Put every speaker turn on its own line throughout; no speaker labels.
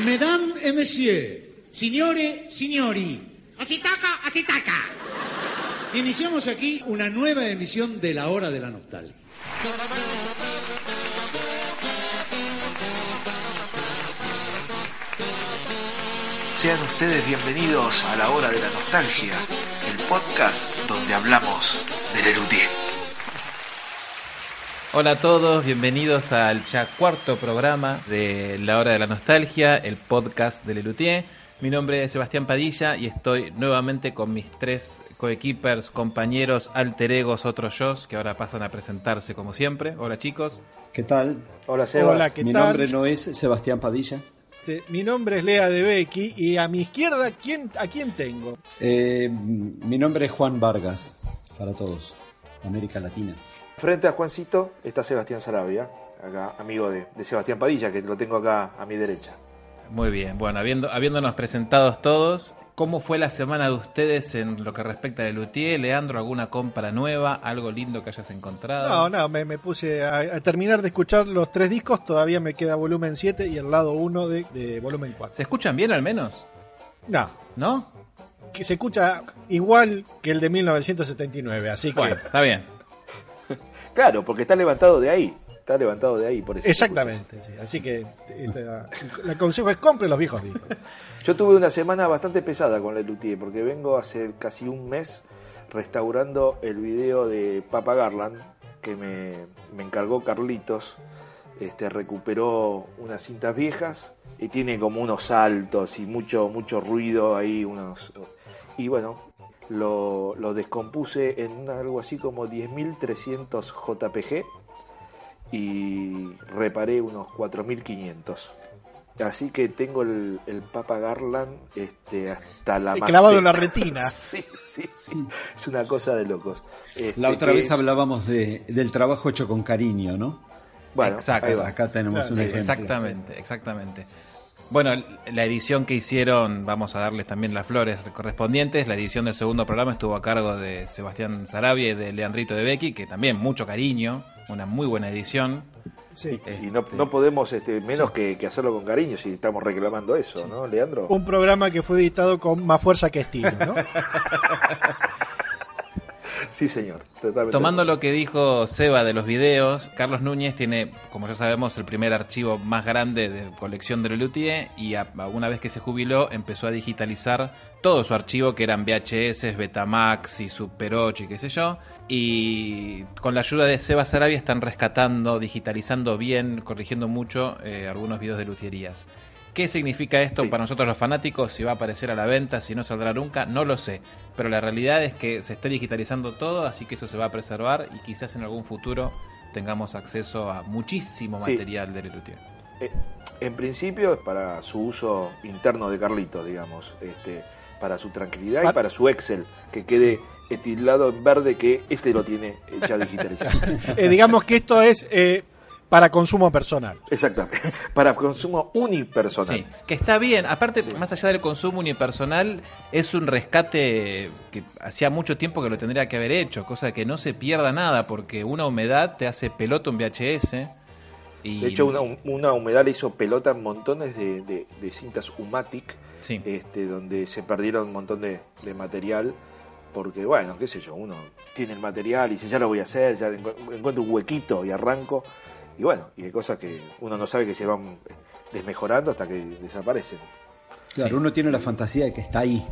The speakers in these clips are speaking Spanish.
Mesdames et messieurs, signore, signori,
Así toca, así taca.
iniciamos aquí una nueva emisión de La Hora de la Nostalgia.
Sean ustedes bienvenidos a la hora de la nostalgia, el podcast donde hablamos del Lelutier.
Hola a todos, bienvenidos al ya cuarto programa de La Hora de la Nostalgia, el podcast de Lelutier. Mi nombre es Sebastián Padilla y estoy nuevamente con mis tres coequippers, compañeros, alter egos, otros yo, que ahora pasan a presentarse como siempre. Hola chicos.
¿Qué tal?
Hola, Sebas.
Hola, ¿qué
Mi
tal?
nombre no es Sebastián Padilla.
Este, Mi nombre es Lea de Becky y a mi izquierda, ¿quién, ¿a quién tengo?
Eh, mi nombre es Juan Vargas, para todos, América Latina.
Frente a Juancito está Sebastián Sarabia, acá amigo de, de Sebastián Padilla, que lo tengo acá a mi derecha.
Muy bien, bueno, habiendo, habiéndonos presentados todos, ¿cómo fue la semana de ustedes en lo que respecta a Lelutier? Leandro, ¿alguna compra nueva? ¿Algo lindo que hayas encontrado?
No, no, me, me puse a, a terminar de escuchar los tres discos, todavía me queda volumen 7 y el lado 1 de, de volumen 4.
¿Se escuchan bien al menos?
No,
¿No?
que se escucha igual que el de 1979, así que...
Bueno, está bien.
Claro, porque está levantado de ahí. Está levantado de ahí, por eso.
Exactamente, sí. Así que este, el consejo es compre los viejos discos.
Yo tuve una semana bastante pesada con Lelutier, porque vengo hace casi un mes restaurando el video de Papa Garland, que me, me encargó Carlitos. Este, recuperó unas cintas viejas y tiene como unos saltos y mucho, mucho ruido ahí. unos Y bueno, lo, lo descompuse en algo así como 10.300 JPG y reparé unos 4.500. Así que tengo el, el Papa Garland este, hasta la
Clavado en la
maceta.
retina.
Sí, sí, sí. Es una cosa de locos. Este,
La otra vez
es-
hablábamos de, del trabajo hecho con cariño, ¿no?
Bueno,
Exacto.
Acá tenemos
Claro,
un
sí,
ejemplo.
Exactamente, exactamente. Bueno, la edición que hicieron, vamos a darles también las flores correspondientes. La edición del segundo programa estuvo a cargo de Sebastián Sarabia y de Leandrito de Becky, que también mucho cariño, una muy buena edición.
Sí.
Y no, no podemos este, menos que, que hacerlo con cariño si estamos reclamando eso, ¿no, Leandro?
Un programa que fue editado con más fuerza que estilo, ¿no?
Sí, señor. Totalmente.
Tomando lo que dijo Seba de los videos, Carlos Núñez tiene, como ya sabemos, el primer archivo más grande de colección de Lelutier y a- a una vez que se jubiló empezó a digitalizar todo su archivo que eran VHS, Betamax y Super 8 y qué sé yo. Y con la ayuda de Seba Sarabia están rescatando, digitalizando bien, corrigiendo mucho eh, algunos videos de luthierías. ¿Qué significa esto
Sí.
para nosotros los fanáticos? Si va a aparecer a la venta, si no saldrá nunca, no lo sé. Pero la realidad es que se está digitalizando todo, así que eso se va a preservar y quizás en algún futuro tengamos acceso a muchísimo
Sí.
material de Lelutier.
Eh, en principio es para su uso interno de Carlitos, digamos, este, para su tranquilidad y
Pa-
para su Excel, que quede tildado en verde que este lo tiene ya digitalizado.
Eh, digamos que esto es eh, para consumo personal.
Exactamente. Para consumo unipersonal.
Sí, que está bien. Aparte, más allá del consumo unipersonal, es un rescate que hacía mucho tiempo que lo tendría que haber hecho, cosa que no se pierda nada, porque una humedad te hace pelota un VHS. Y...
De hecho, una, una humedad le hizo pelota en montones de, de- de cintas Umatic,
Sí.
este, donde se perdieron un montón de, de material, porque, bueno, qué sé yo, uno tiene el material y dice, ya lo voy a hacer, ya encu- encuentro un huequito y arranco, y bueno, y hay cosas que uno no sabe que se van desmejorando hasta que desaparecen.
Claro,
Sí.
uno tiene la fantasía de que está ahí.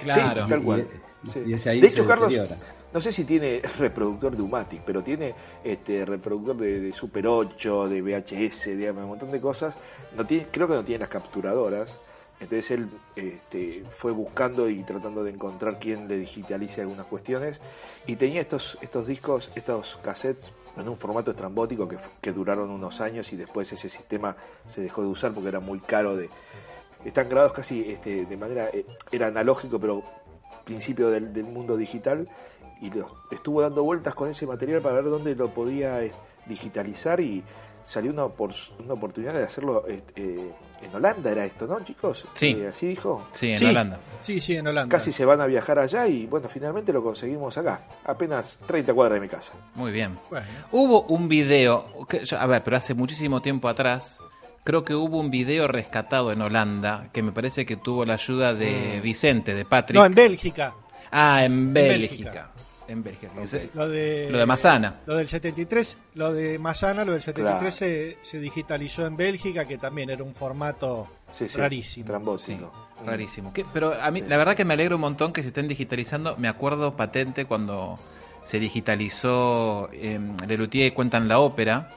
Claro.
Sí, tal cual.
Y-
Sí.
y ese ahí
de hecho, Carlos, no sé si tiene reproductor de Umatic, pero tiene este reproductor de, de Super 8, de VHS, digamos, un montón de cosas. No tiene, creo que no tiene las capturadoras. Entonces él este, fue buscando y tratando de encontrar quién le digitalice algunas cuestiones. Y tenía estos, estos discos, estos cassettes en un formato estrambótico que, duraron unos años y después ese sistema se dejó de usar porque era muy caro de, están grabados casi este, de manera eh, era analógico pero principio del, mundo digital y estuvo dando vueltas con ese material para ver dónde lo podía eh, digitalizar y salió una, opor- una oportunidad de hacerlo eh, eh, en Holanda era esto, ¿no chicos?
Sí.
Eh, así dijo.
Sí, en
Sí.
Holanda.
Sí, sí, en Holanda.
Casi se van a viajar allá y bueno, finalmente lo conseguimos acá, apenas 30 cuadras de mi casa.
Muy bien.
Bueno.
Hubo un video, que a ver, pero hace muchísimo tiempo atrás, creo que hubo un video rescatado en Holanda que me parece que tuvo la ayuda de Vicente, de Patrick.
No, en Bélgica.
ah, en
Bélgica.
Bélgica. En Bélgica. Ese-
Lo de,
Lo de Massana.
Lo del 73, lo de Masana, lo del 73
Claro.
se, se digitalizó en Bélgica, que también era un formato
Sí, sí,
rarísimo.
Sí,
Trambótico.
rarísimo. ¿Qué? Pero a mí, la verdad que me alegro un montón que se estén digitalizando. Me acuerdo patente cuando se digitalizó eh, Lelutier cuentan la ópera,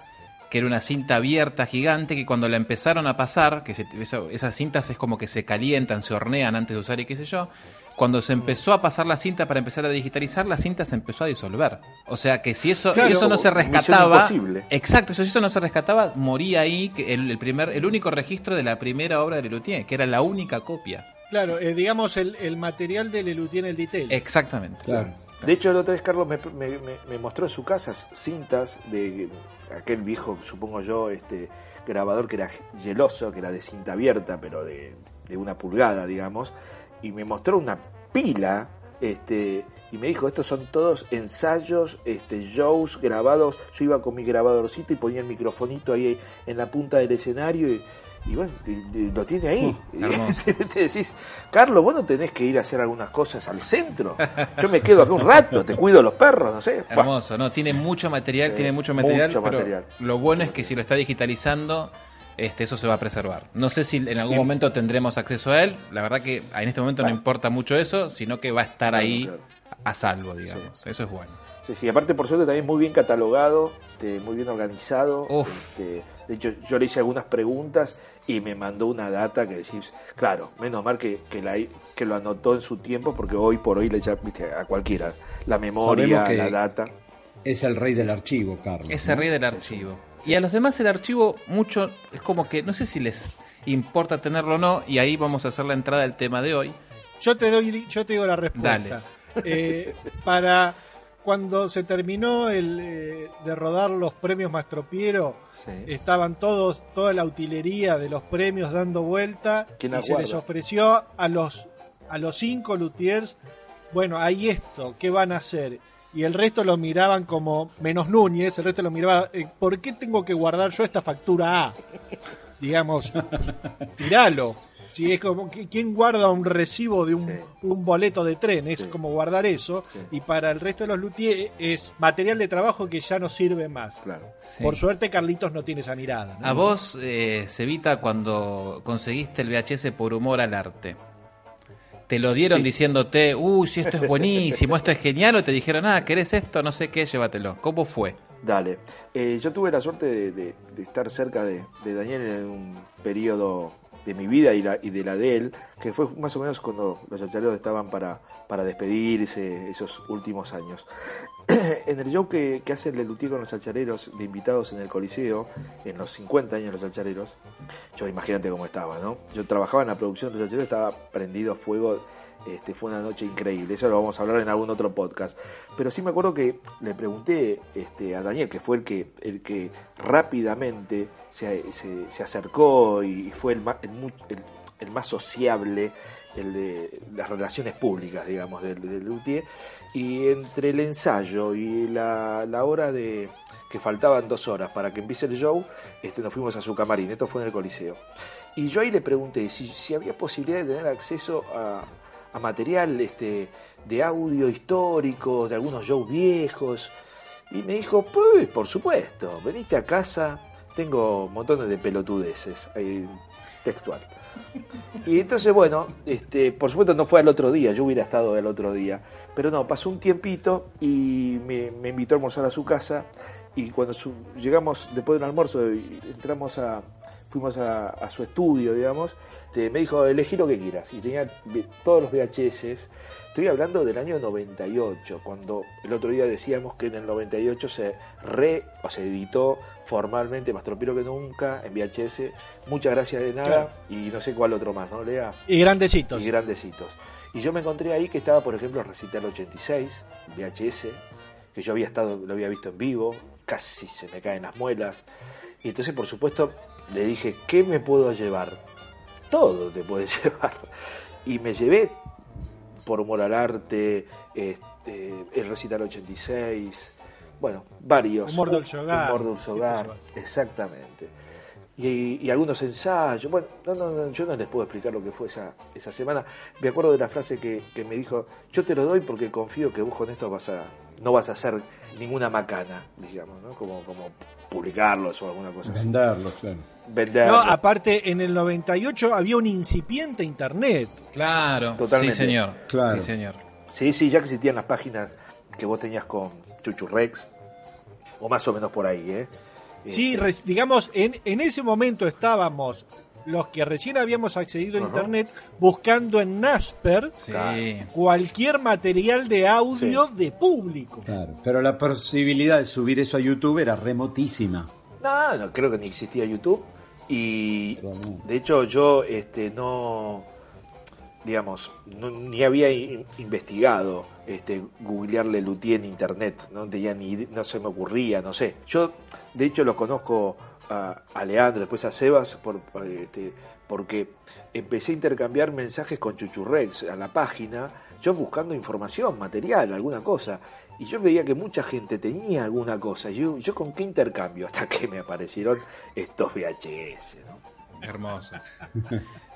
que era una cinta abierta gigante que cuando la empezaron a pasar, que se- eso- esas cintas es como que se calientan, se hornean antes de usar y qué sé yo. Cuando se empezó a pasar la cinta para empezar a digitalizar, la cinta se empezó a disolver. O sea que si eso,
Claro,
eso no se rescataba, exacto, si eso no se rescataba, moría ahí que el, el primer, el único registro de la primera obra de Lelutier, que era la única copia.
Claro, eh, digamos el, el material de en el detail.
Exactamente.
Claro.
De hecho, la otra vez Carlos me, me- me- me mostró en su casa cintas de aquel viejo, supongo yo, este grabador que era geloso, que era de cinta abierta, pero de, de una pulgada, digamos, y me mostró una pila, este, y me dijo, estos son todos ensayos, este, shows grabados. Yo iba con mi grabadorcito y ponía el microfonito ahí en la punta del escenario y, y bueno, y- y lo tiene ahí.
hermoso.
te decís, Carlos, vos no tenés que ir a hacer algunas cosas al centro. Yo me quedo acá un rato, te cuido los perros, no sé.
Hermoso, no, tiene mucho material, tiene mucho material,
mucho
pero
material.
lo bueno es que si lo está digitalizando, este, eso se va a preservar. No sé si en algún momento tendremos acceso a él, la verdad que en este momento no importa mucho eso, sino que va a estar
Claro,
ahí
claro.
a salvo, digamos. Eso es bueno.
Sí, sí, aparte por suerte también muy bien catalogado, este, muy bien organizado. Este, de hecho, yo le hice algunas preguntas y me mandó una data que decís, claro, menos mal que, que, la, que lo anotó en su tiempo, porque hoy por hoy le echa viste, a cualquiera la memoria,
que-
la data.
Es el rey del archivo, Carlos.
Es
¿no?
el rey del archivo. Y a los demás el archivo mucho es como que no sé si les importa tenerlo o no, y ahí vamos a hacer la entrada del tema de hoy.
Yo te doy, yo te digo la respuesta. Eh, para cuando se terminó el, eh, de rodar los premios Mastropiero,
Sí.
estaban todos, toda la utilería de los premios dando vuelta
¿Quién
y se les ofreció a los a los cinco luthiers, bueno, hay esto, ¿qué van a hacer? Y el resto lo miraban como menos Núñez, el resto lo miraba, eh, ¿por qué tengo que guardar yo esta factura A? Digamos, tiralo. Si es como, ¿qui- ¿quién guarda un recibo de un,
Sí.
un boleto de tren? Es
Sí.
como guardar eso.
Sí.
Y para el resto de los luthiers es material de trabajo que ya no sirve más.
Claro.
Sí.
Por suerte Carlitos no tiene esa mirada. ¿no?
A vos, eh, Cevita, cuando conseguiste el VHS por humor al arte, ¿te lo dieron
Sí.
diciéndote, uy, si esto es buenísimo, esto es genial, o te dijeron, ah, ¿querés esto? No sé qué, llévatelo. ¿Cómo fue?
Dale. Eh, yo tuve la suerte de, de- de estar cerca de, de Daniel en un periodo de mi vida y, la, y de la de él, que fue más o menos cuando los chachareros estaban para, para despedirse esos últimos años. en el show que, que hace el Lelutier con los chachareros de invitados en el Coliseo, en los 50 años los chachareros, yo imagínate cómo estaba, ¿no? Yo trabajaba en la producción de los chachareros, estaba prendido a fuego este, fue una noche increíble, eso lo vamos a hablar en algún otro podcast. Pero sí me acuerdo que le pregunté este, a Daniel, que fue el que, el que rápidamente se, se- acercó y fue el más, el, más sociable, el de las relaciones públicas, digamos, del, del Luthier. Y entre el ensayo y la, la hora de que faltaban dos horas para que empiece el show, este, nos fuimos a su camarín, esto fue en el Coliseo. Y yo ahí le pregunté si, si había posibilidad de tener acceso a, a material este, de audio histórico, de algunos shows viejos. Y me dijo, pues, por supuesto, veniste a casa, tengo montones de pelotudeces, textual. Y entonces, bueno, este, por supuesto no fue al otro día, yo hubiera estado el otro día, pero no, pasó un tiempito y me, invitó a almorzar a su casa y cuando llegamos después de un almuerzo entramos a, fuimos a, a su estudio, digamos, te- me dijo, elegí lo que quieras. Y tenía todos los VHS. Estoy hablando del año 98, cuando el otro día decíamos que en el 98 se re, o se editó formalmente Más Tropiro que Nunca en VHS. Muchas gracias de nada
Claro.
y no sé cuál otro más, ¿no, Lea?
Y grandecitos.
y grandecitos. Y yo me encontré ahí que estaba, por ejemplo, Recital 86, VHS, que yo había estado, lo había visto en vivo, casi se me caen las muelas. Y entonces, por supuesto, le dije, ¿qué me puedo llevar? Todo te puedes llevar. Y me llevé por humor al arte, este, el Recital 86, bueno, varios.
Humor Dulce Hogar.
Humor Dulce Hogar,
Sí, por
exactamente. y, y algunos ensayos. Bueno, no, no, no, yo no les puedo explicar lo que fue esa, esa semana. Me acuerdo de la frase que, que me dijo, yo te lo doy porque confío que vos con esto vas a, no vas a hacer ninguna macana, digamos, ¿no? Como, como publicarlos o alguna cosa así.
Venderlos, claro.
Vender.
No, aparte, en el 98 había un incipiente internet.
Claro,
Totalmente.
sí señor.
Claro.
Sí señor.
Sí, sí, ya que existían las páginas que vos tenías con Chuchu Rex, o más o menos por ahí, ¿eh?
Sí,
Este,
digamos, en, en ese momento estábamos los que recién habíamos accedido a internet buscando en Nasper
Sí.
Cualquier material de audio de público.
Claro, pero la posibilidad de subir eso a YouTube era remotísima.
No, no, creo que ni existía YouTube. Y de hecho yo este, no, digamos, no- ni había in- investigado este, googlearle Luthier en internet, no tenía ni, no se me ocurría, no sé. Yo, de hecho, los conozco a, a Leandro, después a Sebas, por, por, este, porque empecé a intercambiar mensajes con Chuchurrex a la página, yo buscando información, material, alguna cosa. Y yo veía que mucha gente tenía alguna cosa. Yo, yo con qué intercambio hasta que me aparecieron estos VHS, ¿no?
Hermoso.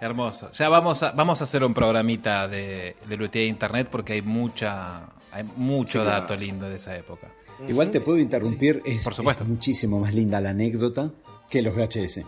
Hermoso. Ya vamos a, vamos a hacer un programita de, de Luthier Internet porque hay mucha hay mucho
Sí, claro.
dato lindo de esa época.
Igual te puedo interrumpir, es,
por supuesto.
es muchísimo más linda la anécdota que los VHS.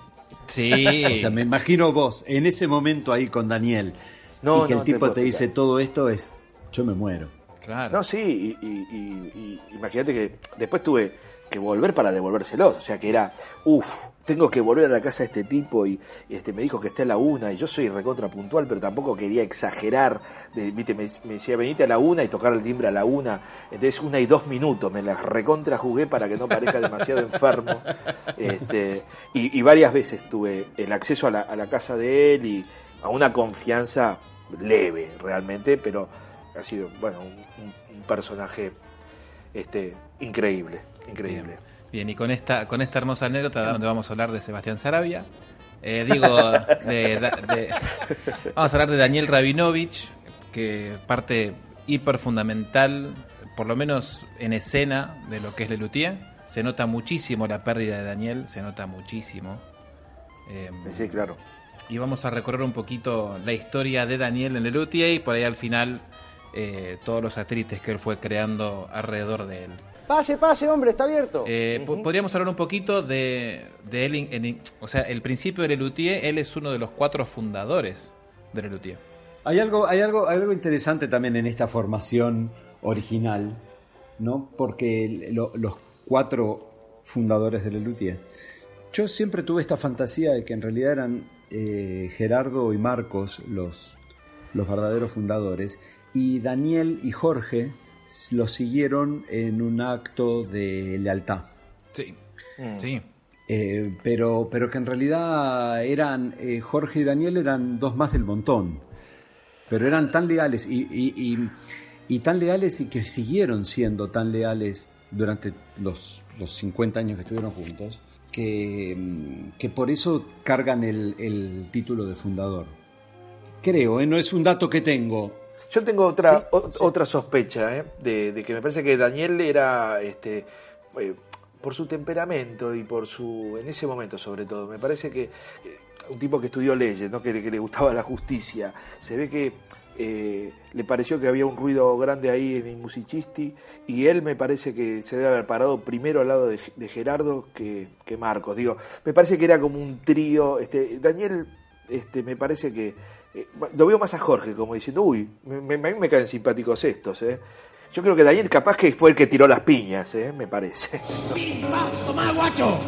Sí.
O sea, me imagino vos en ese momento ahí con Daniel
No,
y que
no
el tipo te dice todo esto es, yo me muero.
Claro.
No, sí, y, y- y- y imagínate que después tuve que volver para devolvérselos, o sea que era, uff, tengo que volver a la casa de este tipo y, y, este me dijo que está a la una y yo soy recontra puntual, pero tampoco quería exagerar, de, viste, me, me decía venite a la una y tocar el timbre a la una, entonces una y dos minutos, me las recontra jugué para que no parezca demasiado enfermo, este, y, y varias veces tuve el acceso a la, a la casa de él y a una confianza leve realmente, pero ha sido, bueno, un, personaje este, increíble, increíble.
Bien. Bien, y con esta, con esta hermosa anécdota donde vamos a hablar de Sebastián Sarabia, eh, digo, de- de- vamos a hablar de Daniel Rabinovich, que parte hiper fundamental, por lo menos en escena, de lo que es Lelutier. Se nota muchísimo la pérdida de Daniel, se nota muchísimo. Eh,
Sí, claro.
Y vamos a recorrer un poquito la historia de Daniel en Lelutier y por ahí al final eh, todos los atrites que él fue creando alrededor de él.
Pase, pase, hombre, está abierto.
Eh, po- Podríamos hablar un poquito de, de él, en- en- o sea, el principio de Lelutier, él es uno de los cuatro fundadores de Lelutier.
Hay algo, hay algo, hay algo interesante también en esta formación original, ¿no? Porque lo- los cuatro fundadores de Lelutier. Yo siempre tuve esta fantasía de que en realidad eran eh, Gerardo y Marcos los, los verdaderos fundadores y Daniel y Jorge los siguieron en un acto de lealtad.
Sí,
Mm.
sí.
Eh, pero, pero que en realidad eran eh, Jorge y Daniel eran dos más del montón. Pero eran tan leales y, y- y- y tan leales y que siguieron siendo tan leales durante los, los 50 años que estuvieron juntos, que, que por eso cargan el, el título de fundador. Creo, ¿eh? no es un dato que tengo.
Yo tengo otra o- otra sospecha, ¿eh? de, de que me parece que Daniel era, este, eh, por su temperamento y por su, en ese momento sobre todo, me parece que un tipo que estudió leyes, ¿no? que le gustaba la justicia, se ve que eh, le pareció que había un ruido grande ahí en el musicisti y él me parece que se debe haber parado primero al lado de, Gerardo que, que Marcos. Digo, me parece que era como un trío. Este, Daniel, este, me parece que eh, lo veo más a Jorge como diciendo, uy, me, me- a mí me caen simpáticos estos, ¿eh? Yo creo que Daniel capaz que fue el que tiró las piñas, ¿eh? Me parece.
¡Pim, pam, tomá, guacho!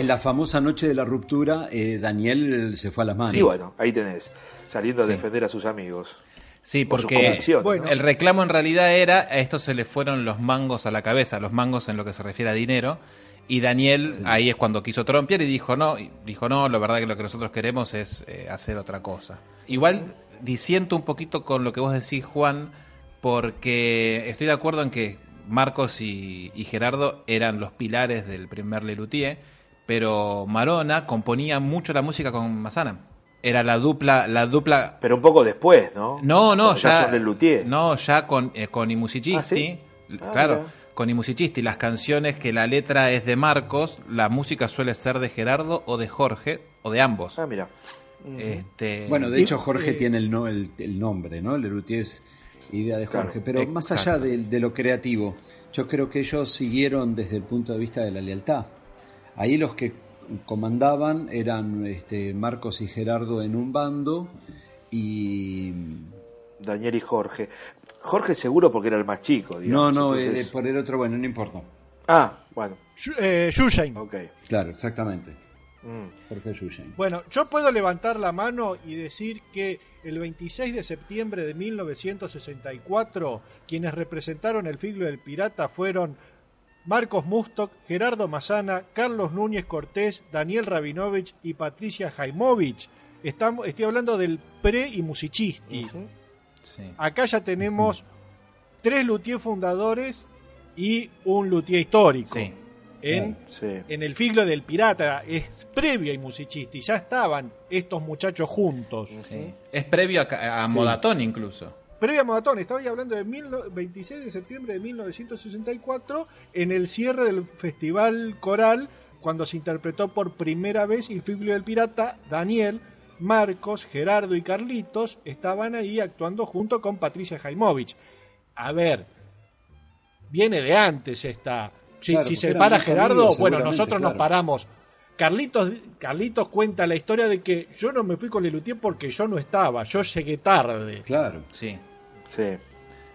En la famosa noche de la ruptura, eh, Daniel se fue a las manos.
Sí, bueno, ahí tenés, saliendo a
Sí.
defender a sus amigos.
Sí, porque
Bueno.
¿no?
el reclamo en realidad era, a esto se le fueron los mangos a la cabeza, los mangos en lo que se refiere a dinero, y Daniel ahí es cuando quiso trompear y dijo no, y dijo no, la verdad que lo que nosotros queremos es eh, hacer otra cosa. Igual disiento un poquito con lo que vos decís, Juan, porque estoy de acuerdo en que Marcos y, y Gerardo eran los pilares del primer Lelutier, pero Marona componía mucho la música con Mazana. Era la dupla, la dupla
Pero un poco después, ¿no?
no, no,
Cuando
ya.
luthier.
No, ya con, eh, con I Musicisti.
¿Ah, sí? Ah,
claro,
mira.
con I Musicisti, las canciones que la letra es de Marcos, la música suele ser de Gerardo o de Jorge, o de ambos.
Ah, mira.
Este,
Bueno, de hecho Jorge
eh,
tiene el, no, el, el nombre, ¿no? Lelutier es idea de
Claro,
Jorge. Pero más allá de lo creativo, yo creo que ellos siguieron desde el punto de vista de la lealtad. Ahí los que comandaban eran este, Marcos y Gerardo en un bando y...
Daniel y Jorge. Jorge seguro porque era el más chico,
No,
digamos.
no,
entonces-
eh, por el otro, bueno, no importa.
Ah, bueno,
eh, Yushain.
ok.
Claro, exactamente.
Mm.
Jorge Yushain.
Bueno, yo puedo levantar la mano y decir que el 26 de septiembre de 1964, quienes representaron el filo del pirata fueron Marcos Mustok, Gerardo Mazana, Carlos Núñez Cortés, Daniel Rabinovich y Patricia Jaimovich. Estamos, estoy hablando del pre y musicisti.
sí.
Acá ya tenemos tres luthier fundadores y un luthier histórico.
Sí.
En,
Sí.
en el filo del pirata es previo a Musicisti, ya estaban estos muchachos juntos.
Es previo a. Modatón incluso.
Previo a Modatón, estaba ya hablando de mil no- 26 de septiembre de 1964 en el cierre del Festival Coral, cuando se interpretó por primera vez el filo del pirata, Daniel, Marcos, Gerardo y Carlitos estaban ahí actuando junto con Patricia Jaimovich. A ver, viene de antes esta. Si,
Claro,
si
porque
se para Gerardo,
amigos,
bueno, nosotros nos paramos. Carlitos, Carlitos cuenta la historia de que yo no me fui con Lelutier porque yo no estaba, yo llegué tarde.
Claro.
Sí.
Sí,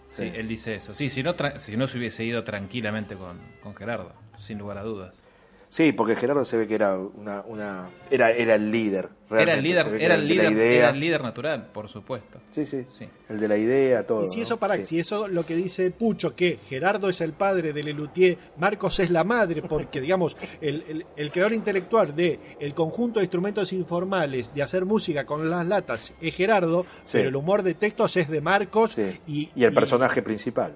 Sí.
él dice eso. Sí, si no, tra- si no se hubiese ido tranquilamente con, con Gerardo, sin lugar a dudas.
Sí, porque Gerardo se ve que era una, una era, era el líder.
Era el líder, era el líder,
idea.
era el líder natural, por supuesto.
Sí, sí,
Sí.
El de la idea, todo.
Y si
¿no?
eso para,
Sí.
si eso lo que dice Pucho, que Gerardo es el padre de Lelutier, Marcos es la madre, porque digamos, el, el- el creador intelectual de el conjunto de instrumentos informales de hacer música con las latas es Gerardo,
Sí.
pero el humor de textos es de Marcos
Sí.
y,
Y el personaje principal.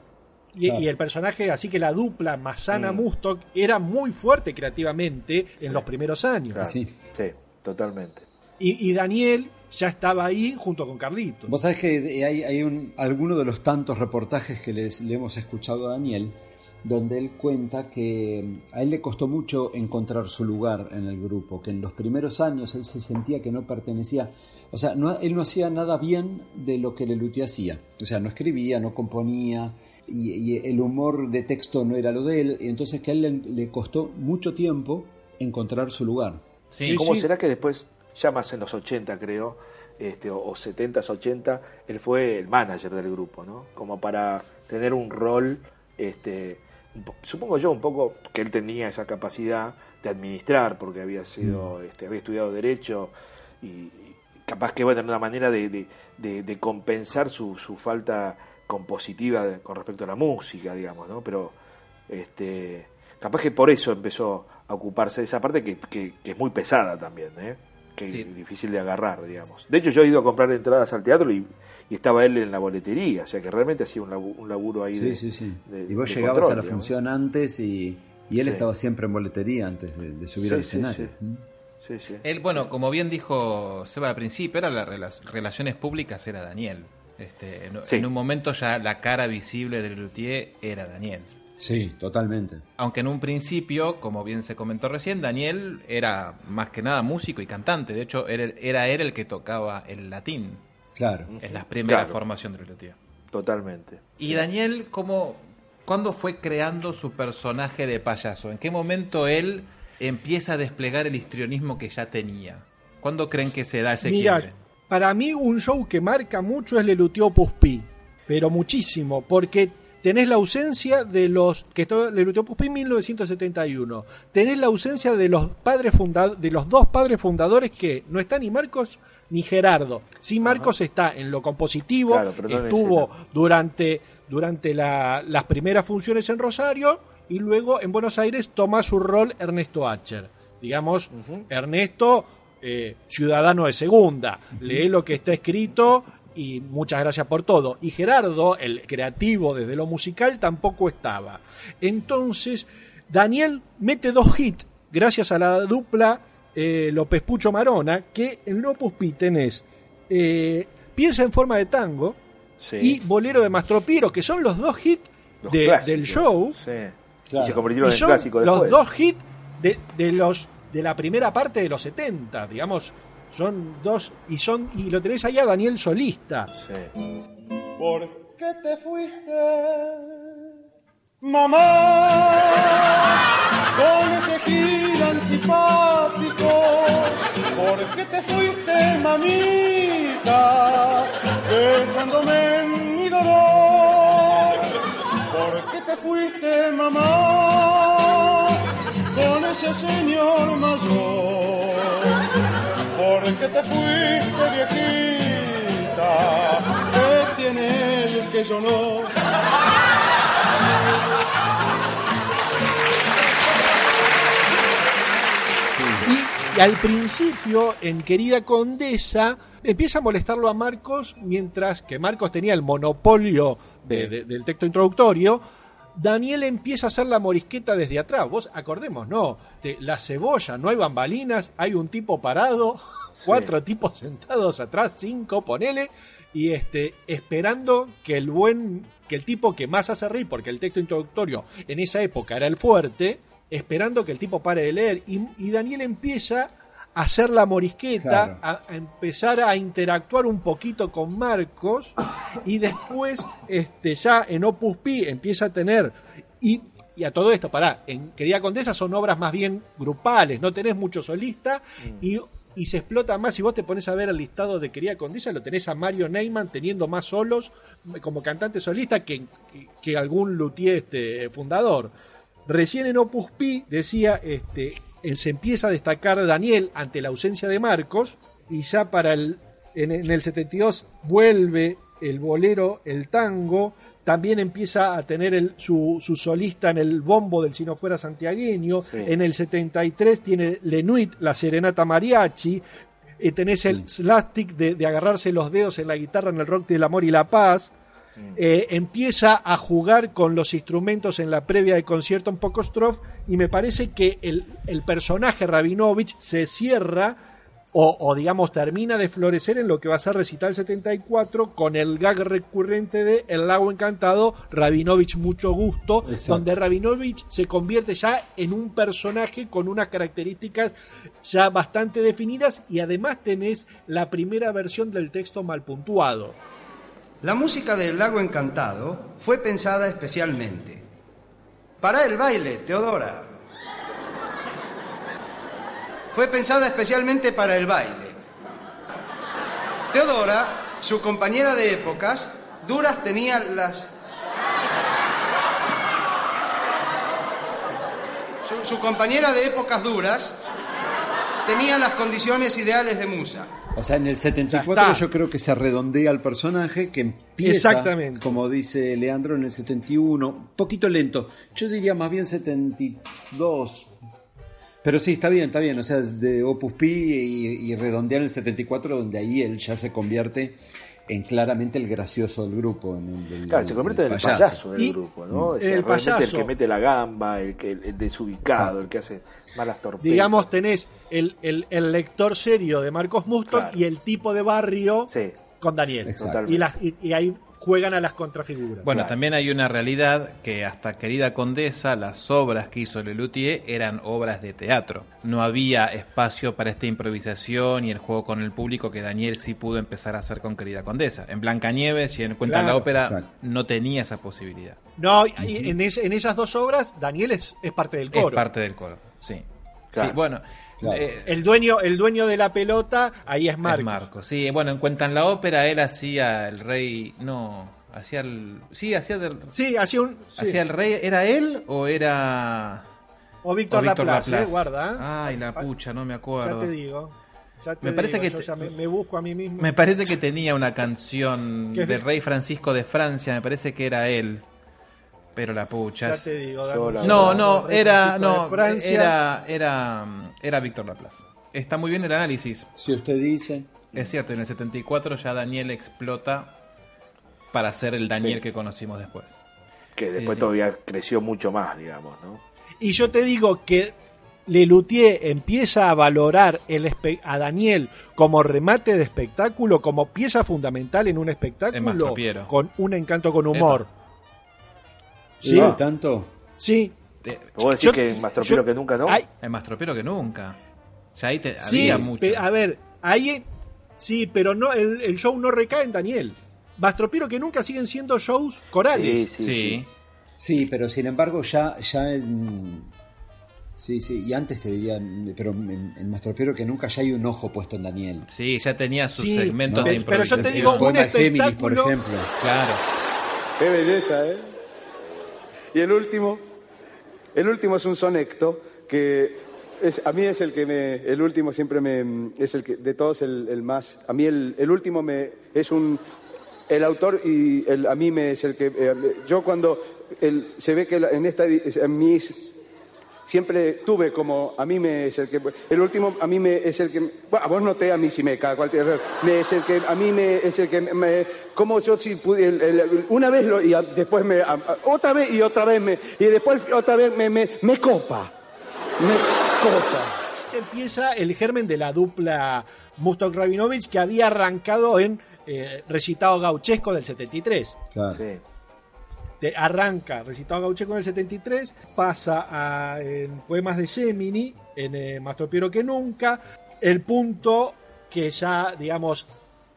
Y,
Claro.
y el personaje, así que la dupla Mazana
Mm.
Mustok era muy fuerte creativamente en los primeros años.
Claro.
Sí.
Sí, totalmente.
Y, y Daniel ya estaba ahí junto con Carlitos.
Vos sabés que hay, hay un, alguno de los tantos reportajes que les, le hemos escuchado a Daniel, donde él cuenta que a él le costó mucho encontrar su lugar en el grupo, que en los primeros años él se sentía que no pertenecía, o sea, no, él no hacía nada bien de lo que Leluti hacía, o sea, no escribía, no componía, y, y el humor de texto no era lo de él, y entonces que a él le, le costó mucho tiempo encontrar su lugar.
Sí,
¿Cómo
sí.
será que después, ya más en los 80 creo, este, o, o 70s, 80, él fue el manager del grupo, ¿no? Como para tener un rol, este, un po- supongo yo un poco que él tenía esa capacidad de administrar, porque había sido, este, había estudiado Derecho y, y capaz que bueno, una manera de, de- de- de compensar su, su falta compositiva de- con respecto a la música, digamos, ¿no? Pero este, capaz que por eso empezó a ocuparse de esa parte que, que- que es muy pesada también, ¿eh? que
Sí.
es difícil de agarrar, digamos. De hecho, yo he ido a comprar entradas al teatro y, y estaba él en la boletería, o sea que realmente hacía un laburo, un laburo ahí de,
Sí, sí, sí.
de-
y vos
de
llegabas
control,
a la
digamos.
función antes y, y él
Sí.
estaba siempre en boletería antes de, de subir
Sí,
al
sí,
escenario.
sí.
¿Mm?
Sí, sí.
Él, bueno, como bien dijo Seba al principio, era las rela- relaciones públicas, era Daniel. Este, en,
Sí.
en un momento ya la cara visible de Lelutier era Daniel.
Sí, totalmente.
Aunque en un principio, como bien se comentó recién, Daniel era más que nada músico y cantante. De hecho, era, era él el que tocaba el latín
Claro.
en la primera
Claro.
formación de Lelutier.
Totalmente.
Y Daniel, ¿cómo, ¿cuándo fue creando su personaje de payaso? ¿En qué momento él empieza a desplegar el histrionismo que ya tenía? ¿Cuándo creen que se da ese
Mira,
quiebre?
Para mí un show que marca mucho es Lelutier Opus Pi, pero muchísimo, porque tenés la ausencia de los que esto Lelutier Opus Pi 1971, tenés la ausencia de los padres de los dos padres fundadores que no está ni Marcos ni Gerardo. Sí, Marcos está en lo compositivo,
Claro, no
estuvo durante durante la- las primeras funciones en Rosario y luego en Buenos Aires toma su rol Ernesto Acher. Digamos, Ernesto, eh, ciudadano de segunda, lee lo que está escrito y muchas gracias por todo. Y Gerardo, el creativo desde lo musical, tampoco estaba. Entonces, Daniel mete dos hits gracias a la dupla eh, López Pucho Marona, que en Lopus Pi tenés eh, Piensa en forma de tango,
Sí.
y Bolero de Mastro Piero, que son los dos hits de- del show.
Sí.
Claro.
Y se convirtieron
Y
en
son
clásicos
los dos hits de, de los de la primera parte de los 70, digamos. Son dos. Y son y lo tenés ahí a Daniel solista.
Sí.
¿Por qué te fuiste, mamá? Con ese giro antipático. ¿Por qué te fuiste, mamita? Dejándome en mi dolor. ¿Por qué te fuiste, mamá? Ese señor mayor. ¿Por qué te fuiste, viejita? ¿Qué tiene él que yo no?
Y, y al principio, en Querida Condesa, empieza a molestarlo a Marcos, mientras que Marcos tenía el monopolio de- de- del texto introductorio. Daniel empieza a hacer la morisqueta desde atrás. Vos acordemos, no, de la cebolla, no hay bambalinas, hay un tipo parado, cuatro tipos sentados atrás, cinco, ponele, y este, esperando que el buen, que el tipo que más hace reír, porque el texto introductorio en esa época era el fuerte, esperando que el tipo pare de leer. Y, y Daniel empieza hacer la morisqueta,
Claro.
a, a empezar a interactuar un poquito con Marcos, y después, este, ya en Opus Pi empieza a tener. Y, y a todo esto, pará, en Querida Condesa son obras más bien grupales, no tenés mucho solista, y, y se explota más. Si vos te pones a ver el listado de Querida Condesa, lo tenés a Mario Neyman teniendo más solos como cantante solista que, que, que algún luthier este, fundador. Recién en Opus Pi decía, este, él se empieza a destacar Daniel ante la ausencia de Marcos y ya para el en, en el 72 vuelve el bolero, el tango, también empieza a tener el- su, su solista en el bombo del Si no fuera santiagueño,
Sí.
en el 73 tiene Lenuit, la serenata mariachi, eh, tenés el slapstick de, de agarrarse los dedos en la guitarra en el rock del amor y la paz, eh, empieza a jugar con los instrumentos en la previa de concierto un poco strofe y me parece que el, el personaje Rabinovich se cierra o, o, digamos termina de florecer en lo que va a ser Recital 74 con el gag recurrente de El lago encantado, Rabinovich mucho gusto,
Exacto.
donde Rabinovich se convierte ya en un personaje con unas características ya bastante definidas y además tenés la primera versión del texto mal puntuado.
La música del Lago Encantado fue pensada especialmente. Para el baile, Teodora. Fue pensada especialmente para el baile. Teodora, su compañera de épocas, duras tenía las... Su, compañera de épocas duras tenía las condiciones ideales de musa.
O sea, en el
Ya
74
está.
yo creo que se redondea el personaje que empieza,
Exactamente.
como dice Leandro, en el 71, un poquito lento. Yo diría más bien 72. Pero sí, está bien, está bien. O sea, es de Opus Pi y, y redondear en el 74, donde ahí él ya se convierte en claramente el gracioso del grupo. En el, del-
Claro, se convierte en el
payaso.
payaso del
Y
grupo, ¿no? O sea,
el payaso.
el que mete la gamba, el, que, el desubicado,
Exacto.
el que hace malas torpezas.
digamos, tenés el, el- el lector serio de Marcos Muston
Claro.
y el tipo de barrio
Sí,
con Daniel. Y, las- y- y ahí juegan a las contrafiguras.
Bueno,
Claro.
también hay una realidad que hasta Querida Condesa, las obras que hizo Lelutier eran obras de teatro. No había espacio para esta improvisación y el juego con el público que Daniel sí pudo empezar a hacer con Querida Condesa. En Blancanieves y en Cuentan la. Ópera
Exacto.
no tenía esa posibilidad.
No, y en, es- en esas dos obras, Daniel es, es parte del
Es
coro.
parte del coro, sí.
Claro.
Sí, bueno,
Claro.
eh,
El dueño, el dueño de la pelota, ahí es Marcos.
Es Marcos, sí. Bueno, en Cuentan la Ópera él hacía el rey... No, hacía el... Sí, hacía del...
Sí, hacía un. sí.
¿Hacía el rey? ¿Era él o era...?
O Víctor,
o Víctor
Laplace,
Laplace?
eh, guarda. ¿eh?
Ay, la pucha, no me
Ya
acuerdo.
te digo. Ya te
Me parece
digo,
que
yo me, me busco a mí mismo.
Me parece que tenía una canción del rey Francisco de Francia, me parece que era él. Pero la pucha.
Ya te digo.
No, no, era no,
Francia.
era era era Víctor Laplace. Está muy bien el análisis.
Si usted dice.
Es cierto, en el 74 ya Daniel explota para ser el Daniel
Sí.
que conocimos después.
que después
sí.
todavía creció mucho más, digamos, ¿no?
Y yo te digo que Lelutier empieza a valorar el a Daniel como remate de espectáculo, como pieza fundamental en un espectáculo, con un encanto con humor. Sí.
¿No tanto?
Sí.
Te-
¿Vos decís
Yo-
que más tropero
yo-
que nunca no?
Es más tropero que nunca. Ya ahí te,
sí,
había mucho.
pe- a ver, ahí sí, pero no el, el show no recae en Daniel. Mastropiero que nunca siguen siendo shows corales.
Sí, sí,
sí.
sí.
Sí, pero sin embargo ya, ya en... Sí, sí, y antes te diría, pero en, en Mastropiero que nunca ya hay un ojo puesto en Daniel.
Sí, ya tenía sus
Sí,
segmentos
¿no?
de
Pero yo te
improvisación.
digo, un
de Géminis, por
espectáculo-
ejemplo.
Claro.
Qué belleza, ¿eh? Y el último, el último es un sonecto que es, a mí es el que me, el último siempre me, es el que de todos el, más, a mí el, el último me es un, el autor y el, a mí me es el que, eh, yo cuando se ve que en esta, en mis siempre tuve como a mí me es el que el último a mí me es el que bueno, a vos no te a mí sí me cae cualquier me es el que a mí me es el que me como yo si pude el- el- una vez lo y a- después me a- a- otra vez y otra vez me y después otra vez me me, me copa me copa
Se empieza el germen de la dupla Mustok Rabinovich que había arrancado en eh, recitado gauchesco del 73.
Claro.
Sí.
Te arranca recitado gauchesco del 73, pasa a en poemas de Gemini, en eh, Más tropiero que nunca. El punto que ya, digamos,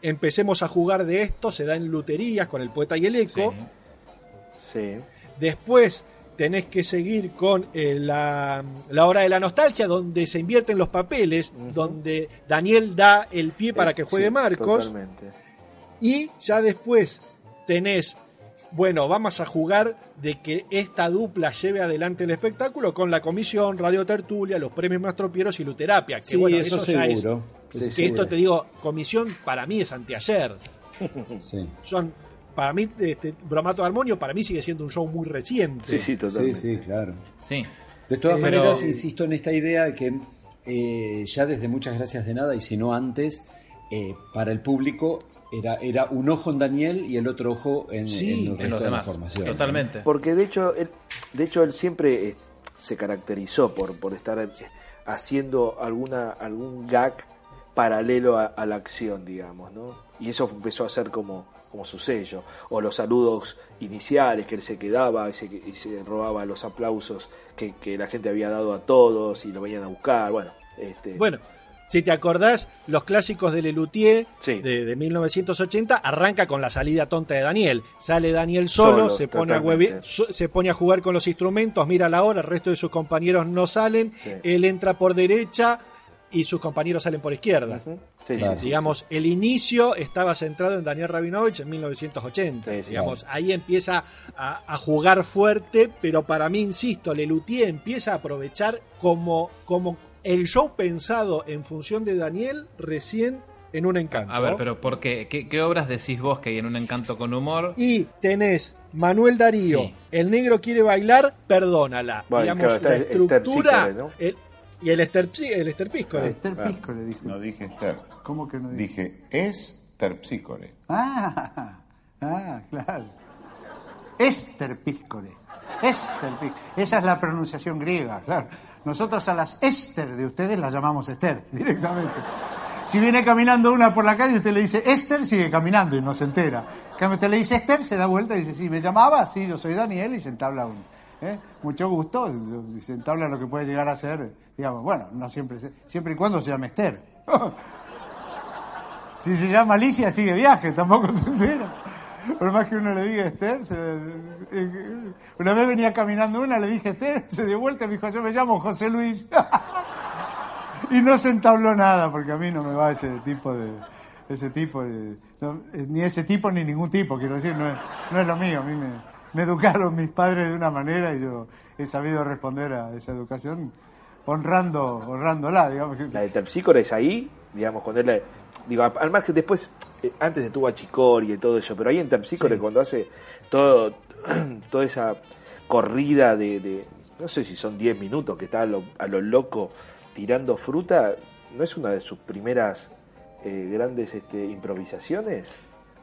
empecemos a jugar de esto se da en Luterías con el poeta y el eco.
Sí.
Después tenés que seguir con eh, la, la hora de la nostalgia, donde se invierten los papeles, donde Daniel da el pie para que juegue
Sí,
Marcos.
Totalmente.
Y ya después tenés, bueno, vamos a jugar de que esta dupla lleve adelante el espectáculo con la comisión, Radio Tertulia, los premios Mastropieros y Luterapia. Que
Sí,
bueno,
eso
ya es.
seguro.
que
Sí,
esto te digo, comisión para mí es anteayer.
Sí.
Son, para mí, este, Bromato de Armonio, para mí sigue siendo un show muy reciente.
Sí, sí,
Sí,
totalmente.
sí, claro.
Sí.
De todas
Eh,
maneras,
pero-
insisto en esta idea de que eh, ya desde Muchas Gracias de Nada, y si no antes, eh, para el público era, era un ojo en Daniel y el otro ojo en,
Sí,
en el
En
resto
los
de la
demás.
formación.
Totalmente.
Porque de hecho, él, de hecho él siempre eh, se caracterizó por, por estar eh, haciendo alguna algún gag paralelo a, a la acción, digamos, ¿no? Y eso empezó a ser como, como su sello. O los saludos iniciales que él se quedaba y se, y se robaba los aplausos que, que la gente había dado a todos y lo venían a buscar. Bueno, este,
Bueno, si te acordás, los clásicos de Lelutier
Sí.
de, de 1980 arranca con la salida tonta de Daniel. Sale Daniel solo,
Solo,
se, pone a hueve- se pone a jugar con los instrumentos, mira la hora, el resto de sus compañeros no salen,
Sí.
él entra por derecha y sus compañeros salen por izquierda.
sí,
Claro.
Digamos, el inicio estaba centrado en Daniel Rabinovich en 1980.
Sí, sí,
Digamos, ahí empieza a, a jugar fuerte, pero para mí, insisto, Lelutier empieza a aprovechar como, como el show pensado en función de Daniel recién en un encanto.
A ver, pero ¿por qué? ¿Qué, qué obras decís vos que hay en un encanto con humor?
Y tenés Manuel Darío,
Sí.
El negro quiere bailar, perdónala.
Bueno,
Digamos,
claro,
la estructura.
¿no?
el- y el Esther, Psi- el Pícore.
Esther Piscore dijo.
No dije Esther.
¿Cómo que no?
Dije es terpsícore.
Ah, ah, claro. Esther Piscore. Esa es la pronunciación griega, claro. Nosotros a las Esther de ustedes las llamamos Esther, directamente. Si viene caminando una por la calle, usted le dice Esther, sigue caminando y no se entera. En cambio, usted le dice Esther, se da vuelta y dice, sí, me llamaba, sí, yo soy Daniel, y se entabla un. ¿eh? Mucho gusto, se entabla lo que puede llegar a ser, digamos, bueno, no siempre, siempre y cuando se llame Esther. Si se llama Alicia, sigue viaje, tampoco se entera. Por más que uno le diga Esther, una vez venía caminando una, le dije Esther, se dio vuelta y me dijo, yo me llamo José Luis. y no se entabló nada, porque a mí no me va ese tipo de... Ese tipo eh, ni ese tipo ni ningún tipo, quiero decir, no es, no es lo mío. A mí me, educaron mis padres de una manera y yo he sabido responder a esa educación honrando, honrándola, digamos.
La de Terpsícore es ahí, digamos, cuando él... Digo, al margen después, eh, antes estuvo a Chicori y todo eso, pero ahí en Terpsícore cuando hace todo, toda esa corrida de, de- no sé si son 10 minutos que está a lo, a lo loco tirando fruta, ¿no es una de sus primeras eh, grandes este, improvisaciones?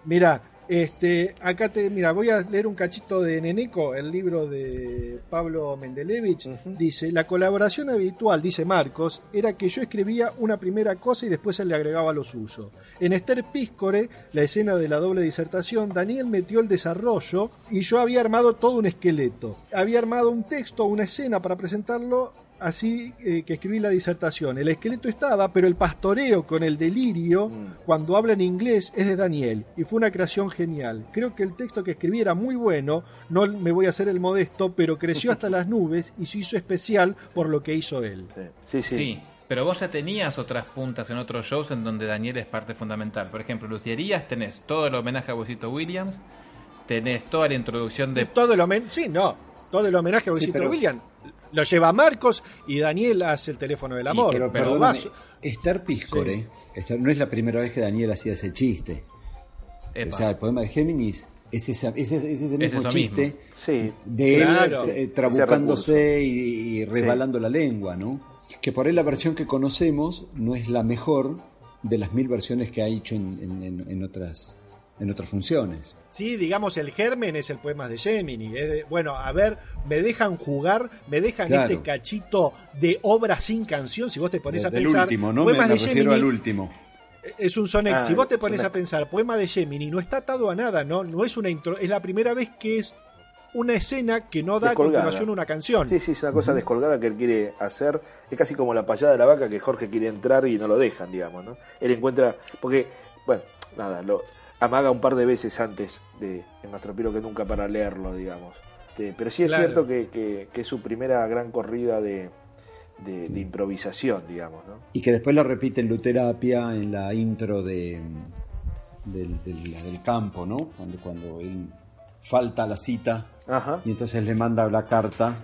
Mira, Este, acá te, mira, voy a leer un cachito de Neneco, el libro de Pablo Mendelevich. Dice, la colaboración habitual, dice Marcos, era que yo escribía una primera cosa y después él le agregaba lo suyo. En Esther Píscore, la escena de la doble disertación, Daniel metió el desarrollo y yo había armado todo un esqueleto. Había armado un texto, una escena para presentarlo así eh, que escribí la disertación. El esqueleto estaba, pero el pastoreo con el delirio, cuando habla en inglés, es de Daniel. Y fue una creación genial. Creo que el texto que escribí era muy bueno, no me voy a hacer el modesto, pero creció hasta las nubes y se hizo especial por lo que hizo él.
Sí, sí.
Sí, pero vos ya tenías otras puntas en otros shows en donde Daniel es parte fundamental. Por ejemplo, Lucierías tenés todo el homenaje a Bosito Williams, tenés toda la introducción de...
Todo el homenaje, sí, no, todo el homenaje a
Sí,
Bosito
pero-
Williams. Lo lleva Marcos y Daniel hace el teléfono del amor.
pero,
pero vas-
Esther Piscore, no es la primera vez que Daniel hacía ese chiste.
Epa.
O sea, el poema de Géminis es, esa- es ese, es ese mismo
eso
chiste
mismo.
Sí.
de él eh, trabucándose y, y rebalando la lengua, ¿no? Que por ahí la versión que conocemos no es la mejor de las mil versiones que ha hecho en, en- en- en otras, en otras funciones.
Sí, digamos, el germen es el poema de Gemini. es de, bueno, a ver, me dejan jugar, me dejan
Claro.
este cachito de obra sin canción. Si vos te pones a pensar.
último, ¿no? Me,
poemas
me
de
refiero
Gemini
al último.
es un soneto.
Ah,
si vos te pones a pensar, poema de Gemini no está atado a nada, ¿no? No es una intro, es la primera vez que es una escena que no da a
Descolgada.
continuación una canción.
Sí, sí, es una cosa descolgada que él quiere hacer. Es casi como la payada de la vaca que Jorge quiere entrar y no lo dejan, digamos, ¿no? Él encuentra. Porque, bueno, nada, lo amaga un par de veces antes de en Mastropiro que nunca para leerlo, digamos. Este, pero sí es
Claro.
cierto que, que- que es su primera gran corrida de, de- de improvisación, digamos, ¿no?
Y que después la repite en Luterapia, en la intro de, del, del- la del campo, ¿no? Cuando, cuando él falta la cita
Ajá.
y entonces le manda la carta.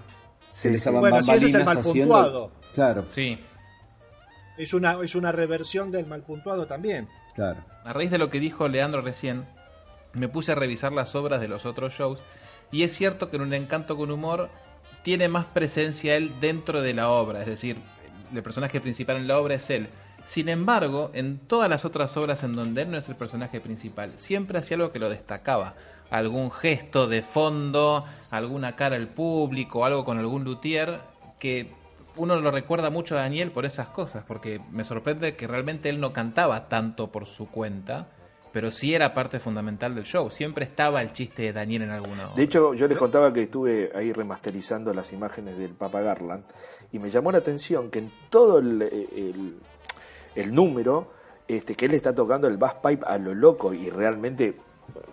Sí, sí.
estaban
Bueno, ese es el
haciendo-. Claro,
Sí,
Es una, es una reversión del mal puntuado también.
claro.
a raíz de lo que dijo Leandro recién, me puse a revisar las obras de los otros shows y es cierto que en un encanto con humor tiene más presencia él dentro de la obra, es decir, el personaje principal en la obra es él. Sin embargo, en todas las otras obras en donde él no es el personaje principal, siempre hacía algo que lo destacaba. Algún gesto de fondo, alguna cara al público, algo con algún luthier, que uno lo recuerda mucho a Daniel por esas cosas, porque me sorprende que realmente él no cantaba tanto por su cuenta, pero sí era parte fundamental del show. Siempre estaba el chiste de Daniel en alguno.
De hecho, yo les contaba que estuve ahí remasterizando las imágenes del Papa Garland y me llamó la atención que en todo el, el- el número este, que él está tocando el bass pipe a lo loco y realmente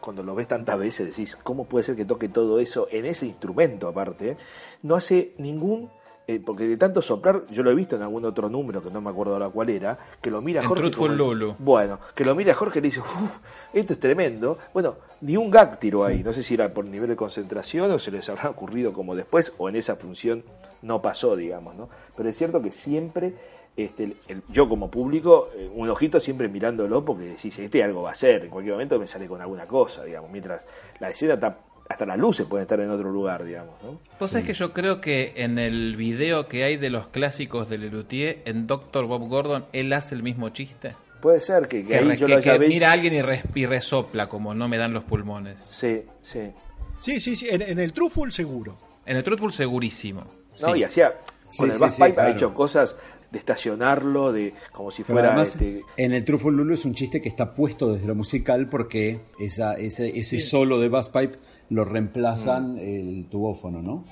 cuando lo ves tantas veces decís, ¿cómo puede ser que toque todo eso en ese instrumento aparte? No hace ningún... eh, porque de tanto soplar, yo lo he visto en algún otro número que no me acuerdo ahora cuál era, que lo mira Jorge. Como-
Lulu.
Bueno, que lo mira Jorge y le dice, uff, esto es tremendo. Bueno, ni un gag tiró ahí. No sé si era por nivel de concentración o se les habrá ocurrido como después o en esa función no pasó, digamos, ¿no? Pero es cierto que siempre, este, el- el- yo como público, eh, un ojito siempre mirándolo porque decís, este algo va a ser, en cualquier momento me sale con alguna cosa, digamos, mientras la escena está, hasta las luces pueden estar en otro lugar, digamos, ¿no?
Vos sabés que yo creo que en el video que hay de los clásicos de Lelutier, en Doctor Bob Gordon, él hace el mismo chiste.
Puede ser que, que
Que,
ahí
re-
yo
que-
lo haya
que
visto.
mira a alguien y, res- y resopla, como no me dan los pulmones.
Sí, sí.
Sí, sí, sí. En, en el Truthful seguro.
En el Truthful segurísimo.
No,
Sí.
y hacía, con
Sí,
el
sí,
bass
sí,
pipe
claro.
ha hecho cosas de estacionarlo, de como si fuera
además,
este,
en el Truffle Lulu es un chiste que está puesto desde lo musical porque esa, ese, ese solo de bass pipe lo reemplazan
Mm.
el tubófono, ¿no?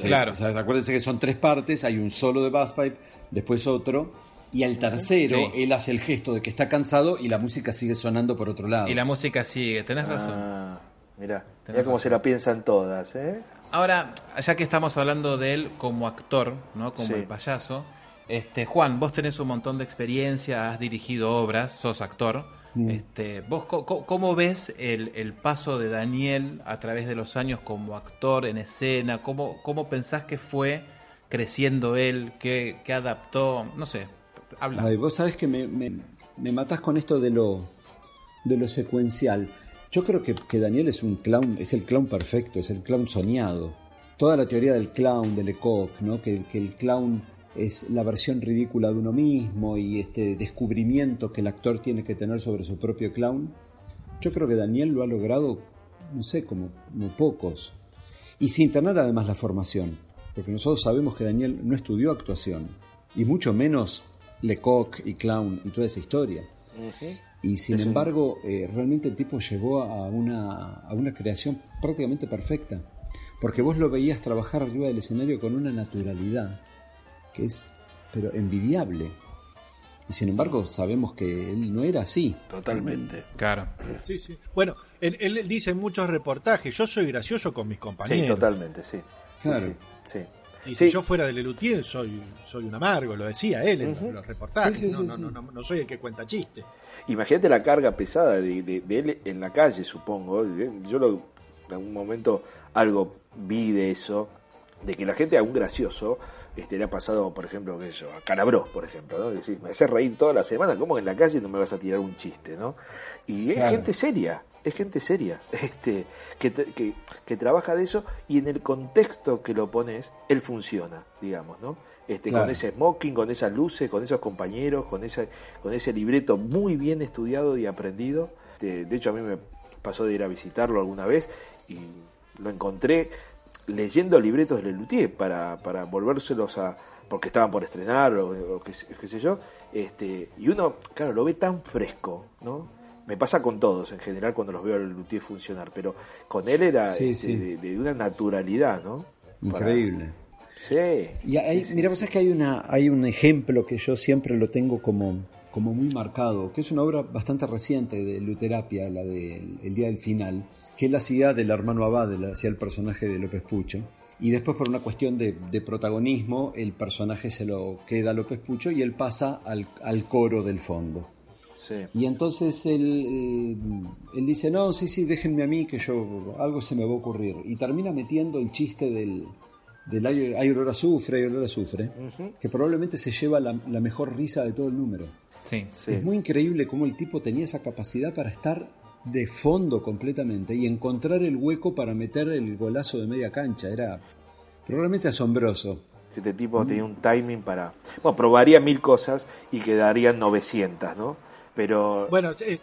Claro.
o sea, acuérdense que son tres partes, hay un solo de bass pipe, después otro, y al tercero
Sí.
él hace el gesto de que está cansado y la música sigue sonando por otro lado.
Y la música sigue, tenés razón.
Ah, mira,
Tenés
mira cómo
razón.
se la piensan todas, ¿eh?
Ahora, ya que estamos hablando de él como actor, ¿no? Como
Sí.
el payaso, Este, Juan, vos tenés un montón de experiencia, has dirigido obras, sos actor.
Mm.
Este, ¿Vos cómo ves el, el paso de Daniel a través de los años como actor en escena? ¿Cómo, cómo pensás que fue creciendo él? ¿Qué, qué adaptó? No sé, habla.
Ay, vos sabés que me, me, me matás con esto de lo, de lo secuencial. Yo creo que, que Daniel es un clown, es el clown perfecto, es el clown soñado. Toda la teoría del clown, de Lecoq, ¿no? que, que el clown es la versión ridícula de uno mismo y este descubrimiento que el actor tiene que tener sobre su propio clown. Yo creo que Daniel lo ha logrado, no sé, como, como pocos. Y sin tener además la formación, porque nosotros sabemos que Daniel no estudió actuación, y mucho menos Lecoq y Clown y toda esa historia. Y sin
Es un-
embargo, eh, realmente el tipo llegó a una, a una creación prácticamente perfecta. Porque vos lo veías trabajar arriba del escenario con una naturalidad que es, pero envidiable. Y sin embargo, sabemos que él no era así.
Totalmente.
Claro.
Sí, sí. Bueno, él, él dice en muchos reportajes, yo soy gracioso con mis compañeros.
Sí, totalmente, sí.
Claro.
Sí, sí.
Y
Sí.
si yo fuera de Lelutier soy, soy un amargo, lo decía él en los reportajes.
Sí, sí,
no,
sí,
no,
sí.
no, no, no soy el que cuenta chistes.
Imagínate la carga pesada de, de- de él en la calle, supongo. Yo lo, en algún momento algo vi de eso, de que la gente a un gracioso este, le ha pasado, por ejemplo, qué sé yo, a Calabró, por ejemplo, ¿no? Decís, me haces reír toda la semana, ¿cómo en la calle no me vas a tirar un chiste, no? Y es
Claro.
gente seria, es gente seria, este, que, que, que trabaja de eso y en el contexto que lo pones, él funciona, digamos, ¿no? Este,
Claro.
Con ese smoking, con esas luces, con esos compañeros, con, esa, con ese libreto muy bien estudiado y aprendido. De, de hecho, a mí me pasó de ir a visitarlo alguna vez y lo encontré leyendo libretos de Lelutier para, para volvérselos a. porque estaban por estrenar o, o qué, sé- qué sé yo. Este, y uno, claro, lo ve tan fresco, ¿no? Me pasa con todos en general cuando los veo a Lelutier funcionar, pero con él era
Sí,
este,
sí.
De, de una naturalidad, ¿no? Para-
Increíble.
Sí.
Y hay, mira, vos sabés que hay, una, hay un ejemplo que yo siempre lo tengo como, como muy marcado, que es una obra bastante reciente de Luterapia, la de El Día del Final, que él hacía del hermano Abad, él hacía el personaje de López Pucho. Y después por una cuestión de, de protagonismo, el personaje se lo queda a López Pucho y él pasa al, al coro del fondo.
Sí.
Y entonces él, eh, él dice, no, sí, sí, déjenme a mí que yo, algo se me va a ocurrir. Y termina metiendo el chiste del, del hay, hay olor a azufre, hay olor a azufre, que probablemente se lleva la, la mejor risa de todo el número.
Sí.
Es muy increíble cómo el tipo tenía esa capacidad para estar de fondo completamente y encontrar el hueco para meter el golazo de media cancha. Era probablemente asombroso.
Este tipo tenía un timing para... Bueno, probaría mil cosas y quedarían 900, ¿no? Pero...
Bueno, eh,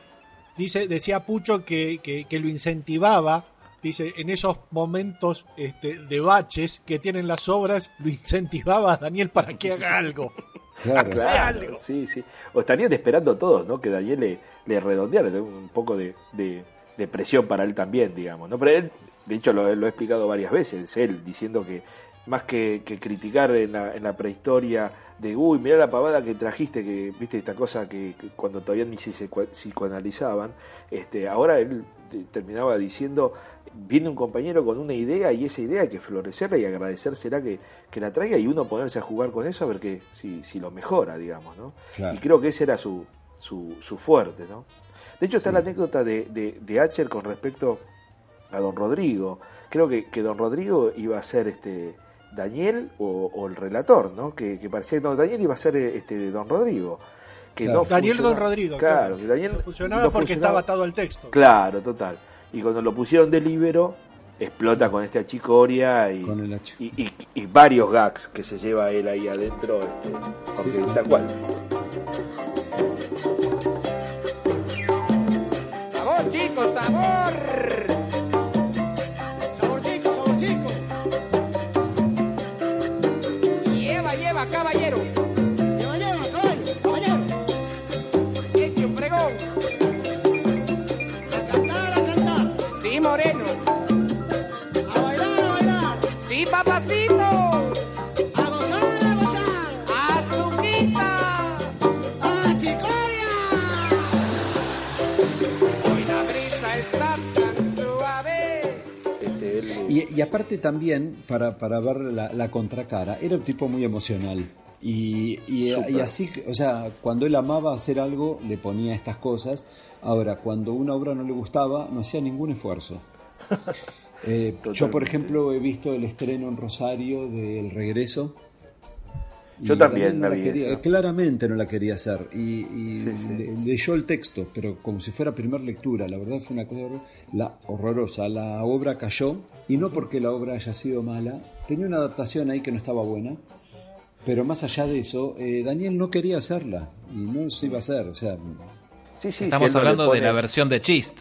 dice, decía Pucho que, que, que lo incentivaba. Dice, en esos momentos este, de baches que tienen las obras, lo incentivaba a Daniel para que haga algo.
Claro.
Algo.
sí, sí. O estarían esperando todos, ¿no? Que Daniel le, le redondeara, un poco de, de- de presión para él también, digamos, ¿no? Pero él, de hecho, lo, lo he explicado varias veces, él diciendo que más que, que criticar en la, en la prehistoria de, uy, mirá la pavada que trajiste, que viste esta cosa que, que cuando todavía ni se psico- psicoanalizaban, este, ahora él terminaba diciendo, viene un compañero con una idea y esa idea hay que florecerla y agradecérsela que, que la traiga y uno ponerse a jugar con eso a ver que, si, si lo mejora, digamos, ¿no?
Claro.
Y creo que ese era su, su, su fuerte, ¿no? De hecho está la anécdota de, de, de Acher con respecto a Don Rodrigo. Creo que, que Don Rodrigo iba a ser este Daniel o, o el relator, ¿no? Que, que parecía no, Daniel iba a ser este Don Rodrigo. Que
Claro.
no
Daniel
funcionaba.
Don Rodrigo.
Claro, que Daniel
No funcionaba
no
porque
funcionaba.
estaba atado al texto.
Claro, total. Y cuando lo pusieron de libero, explota con este achicoria y, y, y- y varios gags que se lleva él ahí adentro, este, porque
sí.
tal cual.
¡Sabor, chicos! Sabor
Y, y aparte también, para, para ver la, la contracara, era un tipo muy emocional. Y, y, así, o sea, cuando él amaba hacer algo, le ponía estas cosas. Ahora, cuando una obra no le gustaba, no hacía ningún esfuerzo. Eh, yo, por ejemplo, he visto el estreno en Rosario del regreso.
Yo también
no
la vi
quería,
esa.
claramente no la quería hacer. Y, y
Sí, sí.
le- leyó el texto, pero como si fuera primer lectura. La verdad fue una cosa horror- la, horrorosa. La obra cayó, y no porque la obra haya sido mala. Tenía una adaptación ahí que no estaba buena. Pero más allá de eso, eh, Daniel no quería hacerla. Y no se iba a hacer. O sea,
Sí, sí,
Estamos
si
hablando de la versión de Chist.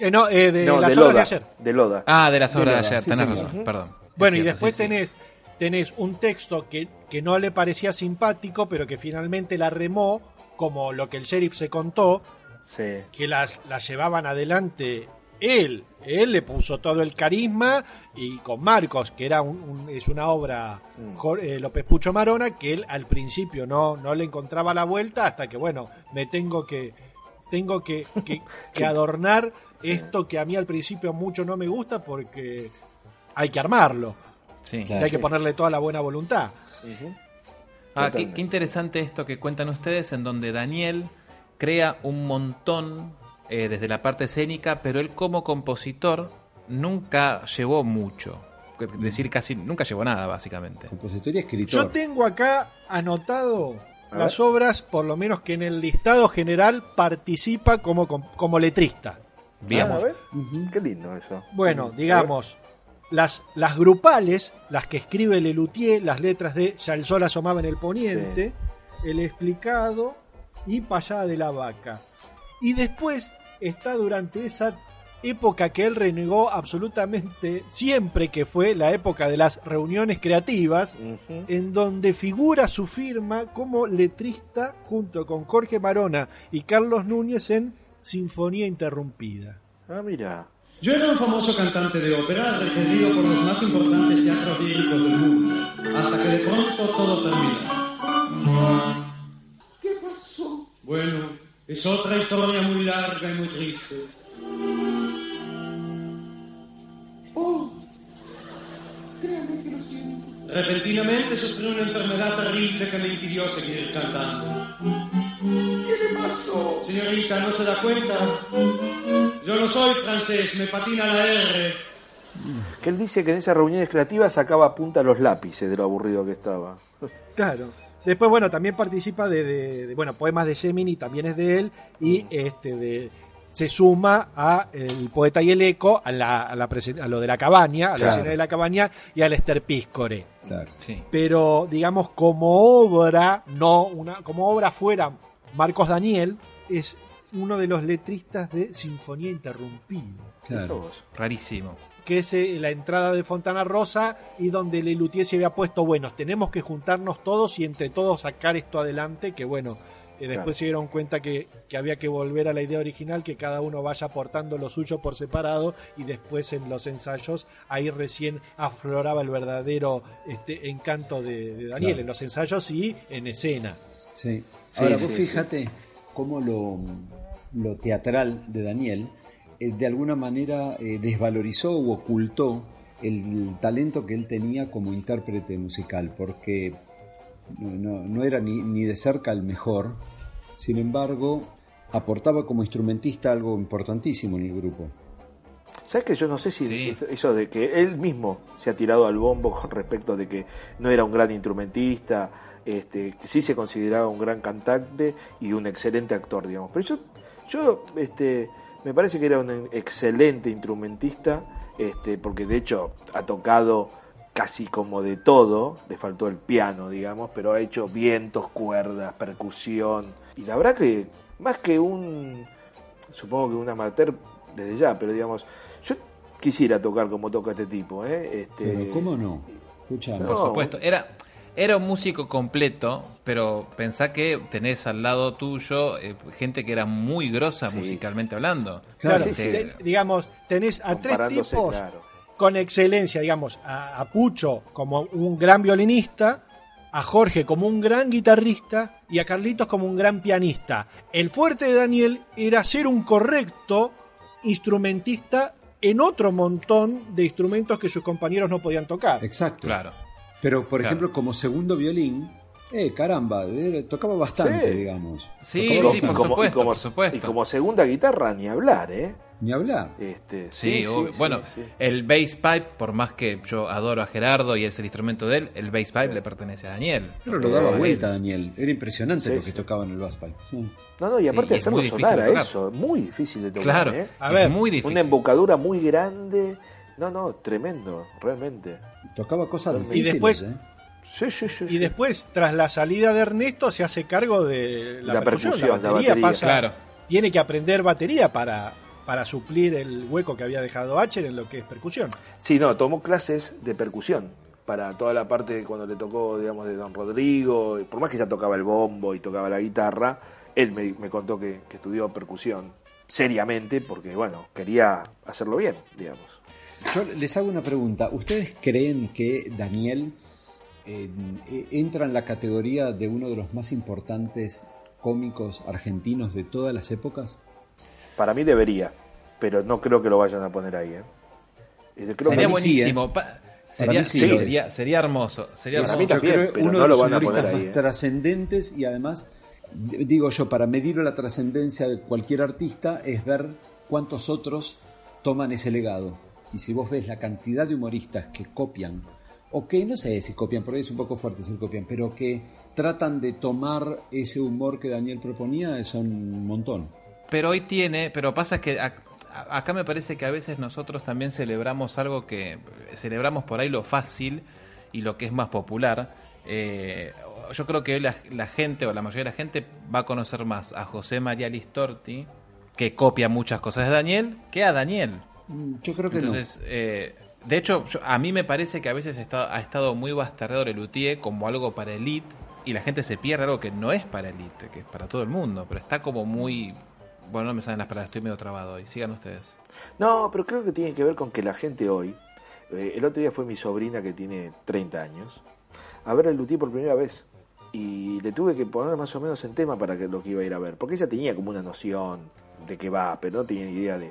Eh, no, eh, de
No,
las
de
obras de
Loda.
ayer.
De Loda.
Ah, de las obras de,
Loda,
ayer,
sí,
tenés razón, perdón.
Bueno, y después
sí, sí.
tenés, tenés un texto que, que no le parecía simpático, pero que finalmente la remó, como lo que el sheriff se contó,
Sí.
que las, las llevaban adelante él. Él le puso todo el carisma y con Marcos, que era un- un- es una obra
Mm.
Jor- eh, López Pucho Marona, que él al principio no, no le encontraba la vuelta hasta que, bueno, me tengo que tengo que, que- que adornar esto que a mí al principio mucho no me gusta porque hay que armarlo.
Sí.
Y hay que ponerle toda la buena voluntad.
Ah, qué, interesante esto que cuentan ustedes, en donde Daniel crea un montón eh, desde la parte escénica, pero él como compositor nunca llevó mucho. Es decir, casi nunca llevó nada, básicamente.
compositor y
Yo
escritor.
tengo acá anotado
A
las
ver.
obras, por lo menos que en el listado general participa como, como letrista.
Bien.
Ah, a ver.
Ujú.
Qué lindo eso.
Bueno, digamos, las, las grupales, las que escribe Lelutier, las letras de Ya el sol asomaba en el poniente, El explicado y Payada de la vaca. Y después está durante esa época que él renegó absolutamente siempre, que fue la época de las reuniones creativas, en donde figura su firma como letrista junto con Jorge Marona y Carlos Núñez en Sinfonía Interrumpida.
Ah, mira.
Yo era un famoso cantante de ópera requerido por los más importantes teatros líricos del mundo, hasta que de pronto todo terminó.
¿Qué pasó?
Bueno, es otra historia muy larga y muy triste.
Oh, créame que lo siento.
Repentinamente sufrí una enfermedad terrible que me impidió seguir cantando.
¿Qué le pasó?
Señorita, ¿no se da cuenta? Yo no soy francés, me patina la R.
Que él dice que en esas reuniones creativas sacaba a punta los lápices de lo aburrido que estaba.
Claro. Después, bueno, también participa de, de- de, bueno, poemas de Gemini, también es de él, y este de se suma a el poeta y el eco, a, la, a, la a lo de la cabaña, a la escena de la cabaña y al Esterpíscore.
Claro.
Sí.
Pero, digamos, como obra, no una, como obra fuera Marcos Daniel, es uno de los letristas de Sinfonía Interrumpida.
Claro.
Rarísimo.
que es eh, la entrada de Fontana Rosa y donde Lelutier se había puesto, bueno, tenemos que juntarnos todos y entre todos sacar esto adelante, que bueno, eh, después
Claro.
se dieron cuenta que, que había que volver a la idea original, que cada uno vaya aportando lo suyo por separado y después en los ensayos ahí recién afloraba el verdadero este, encanto de, de Daniel,
Claro.
en los ensayos y en escena.
Sí.
Sí,
Ahora
sí,
vos
sí.
fíjate cómo lo, lo teatral de Daniel eh, de alguna manera eh, desvalorizó u ocultó el talento que él tenía como intérprete musical, porque no, no era ni, ni de cerca el mejor, sin embargo aportaba como instrumentista algo importantísimo en el grupo.
¿Sabes que yo no sé si
Sí.
eso- eso de que él mismo se ha tirado al bombo con respecto de que no era un gran instrumentista, este, que sí se consideraba un gran cantante y un excelente actor, digamos. Pero yo, yo este, me parece que era un excelente instrumentista, este, porque de hecho ha tocado casi como de todo, le faltó el piano, digamos, pero ha hecho vientos, cuerdas, percusión. Y la verdad que más que un, supongo que un amateur desde ya, pero digamos, yo quisiera tocar como toca este tipo, ¿eh? Este,
Pero ¿cómo no? Escuchame.
No.
Por supuesto. Era, era un músico completo, pero pensá que tenés al lado tuyo eh, gente que era muy grosa
Sí.
musicalmente hablando.
Claro,
sí, sí.
te- digamos, tenés a tres tipos
claro.
Con excelencia, digamos, a, a Pucho como un gran violinista, a Jorge como un gran guitarrista y a Carlitos como un gran pianista. El fuerte de Daniel era ser un correcto instrumentista en otro montón de instrumentos que sus compañeros no podían tocar.
Exacto.
Claro.
Pero, por
Claro.
ejemplo, como segundo violín, Eh, caramba, eh, tocaba bastante,
Sí.
digamos.
Sí,
Tocaba
sí,
bastante.
por
como,
supuesto,
y como,
por supuesto.
y como segunda guitarra, ni hablar, ¿eh?
Ni hablar.
Este,
Sí, bueno,
sí.
el bass pipe, por más que yo adoro a Gerardo y es el instrumento de él, el bass pipe le pertenece a Daniel.
Pero lo daba vuelta, Daniel. Era impresionante
Sí,
lo que
sí.
tocaba en el bass pipe. Sí.
No, no, y aparte
y es
hacerlo sonar
de
a eso, muy difícil de tocar.
Claro,
¿eh?
A
es
ver,
muy difícil.
Una embocadura muy grande. No, no, tremendo, realmente.
Tocaba cosas
Y
difíciles.
después-
¿eh?
Sí, sí, sí.
Y después, tras la salida de Ernesto, se hace cargo de la,
La
percusión,
percusión, la
batería. pasa,
Claro.
tiene que aprender batería para, para suplir el hueco que había dejado Acher en lo que es percusión.
Sí, no, tomó clases de percusión para toda la parte cuando le tocó, digamos, de Don Rodrigo. Por más que ya tocaba el bombo y tocaba la guitarra, él me, me contó que, que estudió percusión seriamente porque, bueno, quería hacerlo bien, digamos.
Yo les hago una pregunta. ¿Ustedes creen que Daniel eh, entra en la categoría de uno de los más importantes cómicos argentinos de todas las épocas?
Para mí debería, pero no creo que lo vayan a poner ahí. ¿eh? Eh, creo
Sería
que-
buenísimo. pa- Sería,
sí
sería, sería hermoso. Sería hermoso.
mí
Yo
también,
creo que
pero
uno
no
de
lo
los
van a
humoristas
poner ahí,
más
¿eh?
trascendentes y además, digo yo, para medir la trascendencia de cualquier artista es ver cuántos otros toman ese legado. Y si vos ves la cantidad de humoristas que copian, o que no sé si copian, porque es un poco fuerte decir copian, pero que tratan de tomar ese humor que Daniel proponía, son un montón.
Pero hoy tiene, pero pasa que a- acá me parece que a veces nosotros también celebramos algo que celebramos por ahí lo fácil y lo que es más popular. Eh, yo creo que hoy la, la gente o la mayoría de la gente va a conocer más a José María Listorti, que copia muchas cosas de Daniel, que a Daniel.
Mm, Yo creo que
Entonces, eh, de hecho, yo- a mí me parece que a veces está, ha estado muy bastardeado el Luthier como algo para elite y la gente se pierde algo que no es para elite, que es para todo el mundo, pero está como muy... Bueno, no me salen las palabras, estoy medio trabado hoy. Sigan ustedes.
No, pero creo que tiene que ver con que la gente hoy, eh, el otro día fue mi sobrina que tiene 30 años, a ver el Luthier por primera vez. Y le tuve que poner más o menos en tema para que lo que iba a ir a ver. Porque ella tenía como una noción de que va, pero no tenía ni idea de,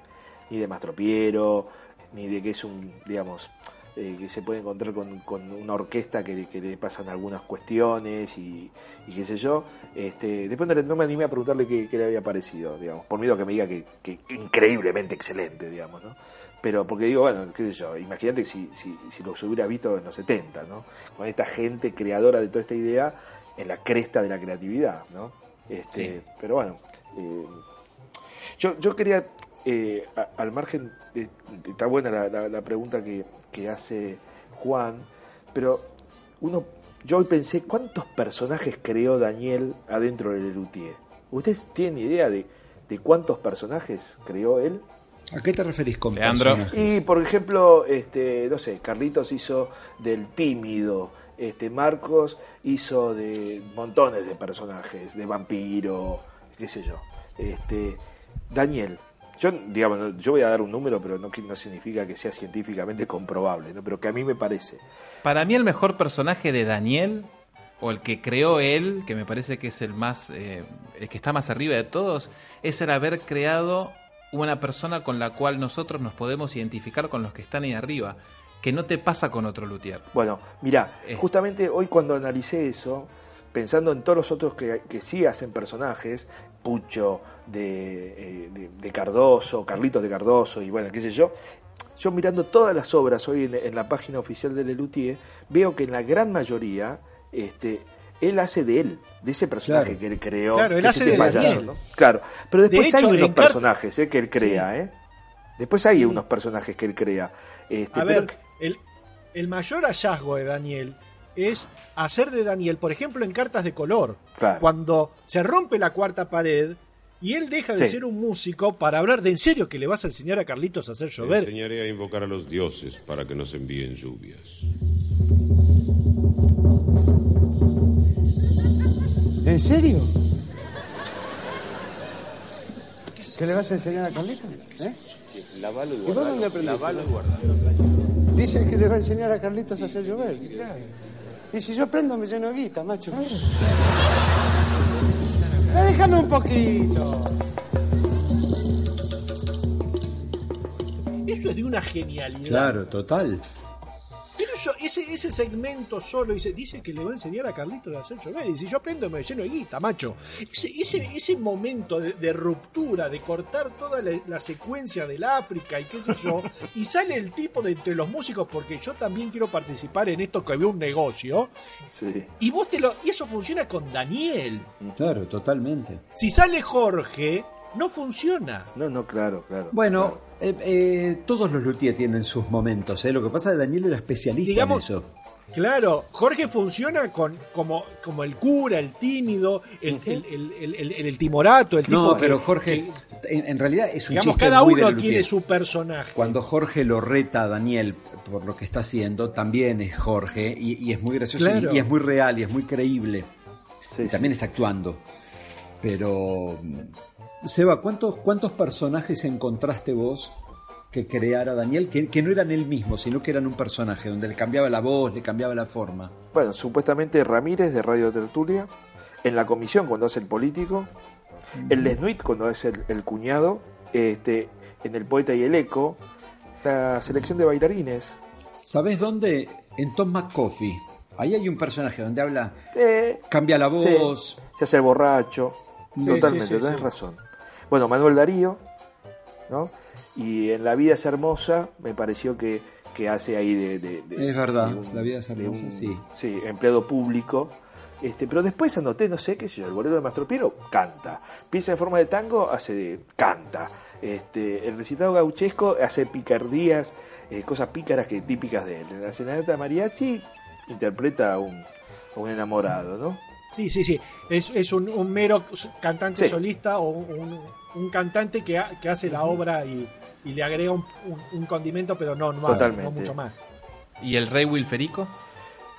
ni de Mastropiero, ni de que es un, digamos, eh, que se puede encontrar con, con una orquesta que, le- que le pasan algunas cuestiones y, y qué sé yo. Este, después no, me animé a preguntarle qué, qué le había parecido, digamos, por miedo a que me diga que, que increíblemente excelente, digamos, ¿no? Pero porque digo, bueno, qué sé yo, imagínate si, si, si los hubiera visto en los 70, ¿no? Con esta gente creadora de toda esta idea en la cresta de la creatividad, ¿no? Este, Pero bueno, eh, yo, yo quería, eh, a- al margen, de- de- está buena la, la- la pregunta que, que hace Juan, pero uno, yo hoy pensé, ¿cuántos personajes creó Daniel adentro del Lelutier? ¿Ustedes tienen idea de, de cuántos personajes creó él?
¿A qué te referís con
Leandro.
personajes?
Y por ejemplo, este, no sé, Carlitos hizo del tímido, este Marcos hizo de montones de personajes, de vampiro, qué sé yo. Este, Daniel, yo digamos, yo voy a dar un número, pero no, no significa que sea científicamente comprobable, ¿no? pero que a mí me parece.
Para mí el mejor personaje de Daniel, o el que creó él, que me parece que es el más, eh, el que está más arriba de todos, es el haber creado una persona con la cual nosotros nos podemos identificar con los que están ahí arriba, que no te pasa con otro luthier.
Bueno, mira,
Eh.
justamente hoy cuando analicé eso, pensando en todos los otros que, que sí hacen personajes, Pucho, de, eh, de, de Cardoso, Carlitos de Cardoso y bueno, qué sé yo, yo mirando todas las obras hoy en, en la página oficial de Lelutier, veo que en la gran mayoría este, él hace de él, de ese personaje
Claro.
que él creó.
Claro, él hace de Daniel.
¿no? Claro, pero
De
después
hecho,
hay unos personajes eh, que él crea, ¿eh? Después hay unos personajes que él crea. Este,
A
pero-
ver, el, el mayor hallazgo de Daniel es hacer de Daniel, por ejemplo, en cartas de color.
Claro.
Cuando se rompe la cuarta pared y él deja de
Sí.
ser un músico para hablar de en serio que le vas a enseñar a Carlitos a hacer
Te
llover.
enseñaré a invocar a los dioses para que nos envíen lluvias.
¿En serio? ¿Qué le vas a enseñar a Carlitos? ¿Eh?
Lavalo y
¿Y vos
guardalo.
dónde aprendiste?
Lavalo y guardalo.
Dice que le va a enseñar a Carlitos a hacer llover. Y si yo aprendo, me lleno de guita, macho. Eh, Déjame un poquito.
Eso es de una genialidad.
Claro, total.
Ese, ese segmento solo dice, dice que le va a enseñar a Carlitos a hacer llover. Y dice, yo aprendo me lleno de guita, macho. Ese, ese, ese momento de, de ruptura, de cortar toda la, la secuencia del África y qué sé yo, y sale el tipo de entre los músicos, porque yo también quiero participar en esto que veo un negocio.
Sí.
Y vos te lo. Y eso funciona con Daniel.
Claro, totalmente.
Si sale Jorge, no funciona.
No, no, claro, claro.
Bueno, eh, eh, todos los luthiers tienen sus momentos. ¿eh? Lo que pasa es que Daniel era especialista
Digamos-
en eso.
Claro, Jorge funciona con como, como el cura, el tímido, el, el, el, el- el- el timorato, el tipo
No,
que-
pero Jorge,
que,
en, en realidad es un
digamos,
chiste
cada
muy
uno tiene su personaje.
Cuando Jorge lo reta a Daniel por lo que está haciendo, también es Jorge y, y es muy gracioso
Claro.
y, y es muy real y es muy creíble.
Sí,
y también está actuando. Pero, Seba, ¿cuántos, ¿cuántos personajes encontraste vos que creara Daniel que, que no eran él mismo, sino que eran un personaje, donde le cambiaba la voz, le cambiaba la forma?
Bueno, supuestamente Ramírez de Radio Tertulia, en la comisión cuando hace el político, el Lesnuit cuando hace el, el cuñado, este, en el poeta y el eco, la selección de bailarines.
¿Sabés dónde? En Tom McCoffey. Ahí hay un personaje donde habla,
Eh,
cambia la
sí,
voz.
se hace el borracho.
Sí,
Totalmente,
sí,
tenés razón. Bueno, Manuel Darío, ¿no? Y en La vida es hermosa, me pareció que, que hace ahí de, de- de-
Es verdad,
de un-
la vida es hermosa,
un-
sí.
Sí, empleado público. Este, pero después anoté, no sé, qué sé yo, el bolero de Mastro Piero canta. Piensa en forma de tango, hace de, canta. Este, el recitado gauchesco hace picardías, eh, cosas pícaras que típicas de él. En la serenata de mariachi interpreta a un, a un enamorado, ¿no?
Sí, sí, sí. Es, es un, un mero cantante
Sí.
solista o un, un cantante que, ha- que hace la obra y, y le agrega un, un- un condimento, pero no, no, más, no mucho más.
¿Y el rey Wilferico?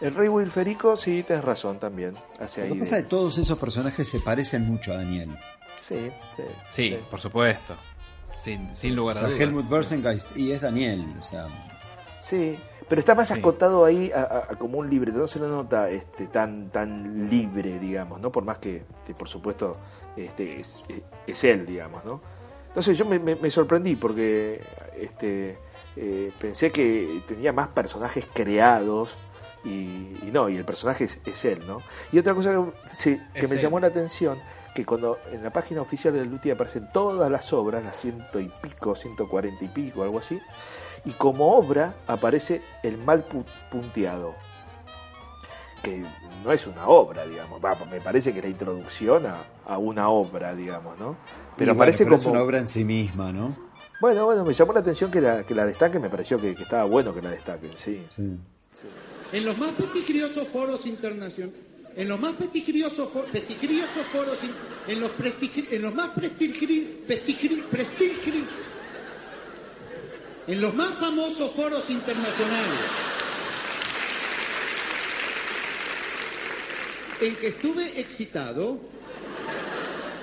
El rey Wilferico, sí, tenés razón también. Hace
Lo que
de-
pasa es que todos esos personajes se parecen mucho a Daniel.
Sí, sí.
Sí, por supuesto. Sin, sin
O
lugar a
sea,
dudas.
Helmut Bersengeist y es Daniel. O sea,
Sí, pero está más acotado ahí a, como un libreto, no se lo nota este, tan, tan libre, digamos, ¿no? Por más que, por supuesto, este, es, él, digamos, ¿no? Entonces yo me, me- me sorprendí porque este, eh, pensé que tenía más personajes creados y, y no, y el personaje es, es él, ¿no? Y otra cosa que, sí, que me
él.
llamó la atención, que cuando en la página oficial de Luti aparecen todas las obras, las ciento y pico, ciento cuarenta y pico, algo así, y como obra aparece el mal pu- punteado, que no es una obra, digamos, Va, me parece que es la introducción a, a una obra, digamos, ¿no? Pero
y bueno,
aparece
pero
como...
es una obra en sí misma, ¿no?
Bueno, bueno, me llamó la atención que la, que la destaquen, me pareció que, que estaba bueno que la destaquen, sí.
Sí.
En los más prestigiosos foros internacionales, en los más prestigiosos, fo- prestigiosos foros, en los, prestigri- en los más prestigri- prestigri- en los más famosos foros internacionales, en que estuve excitado,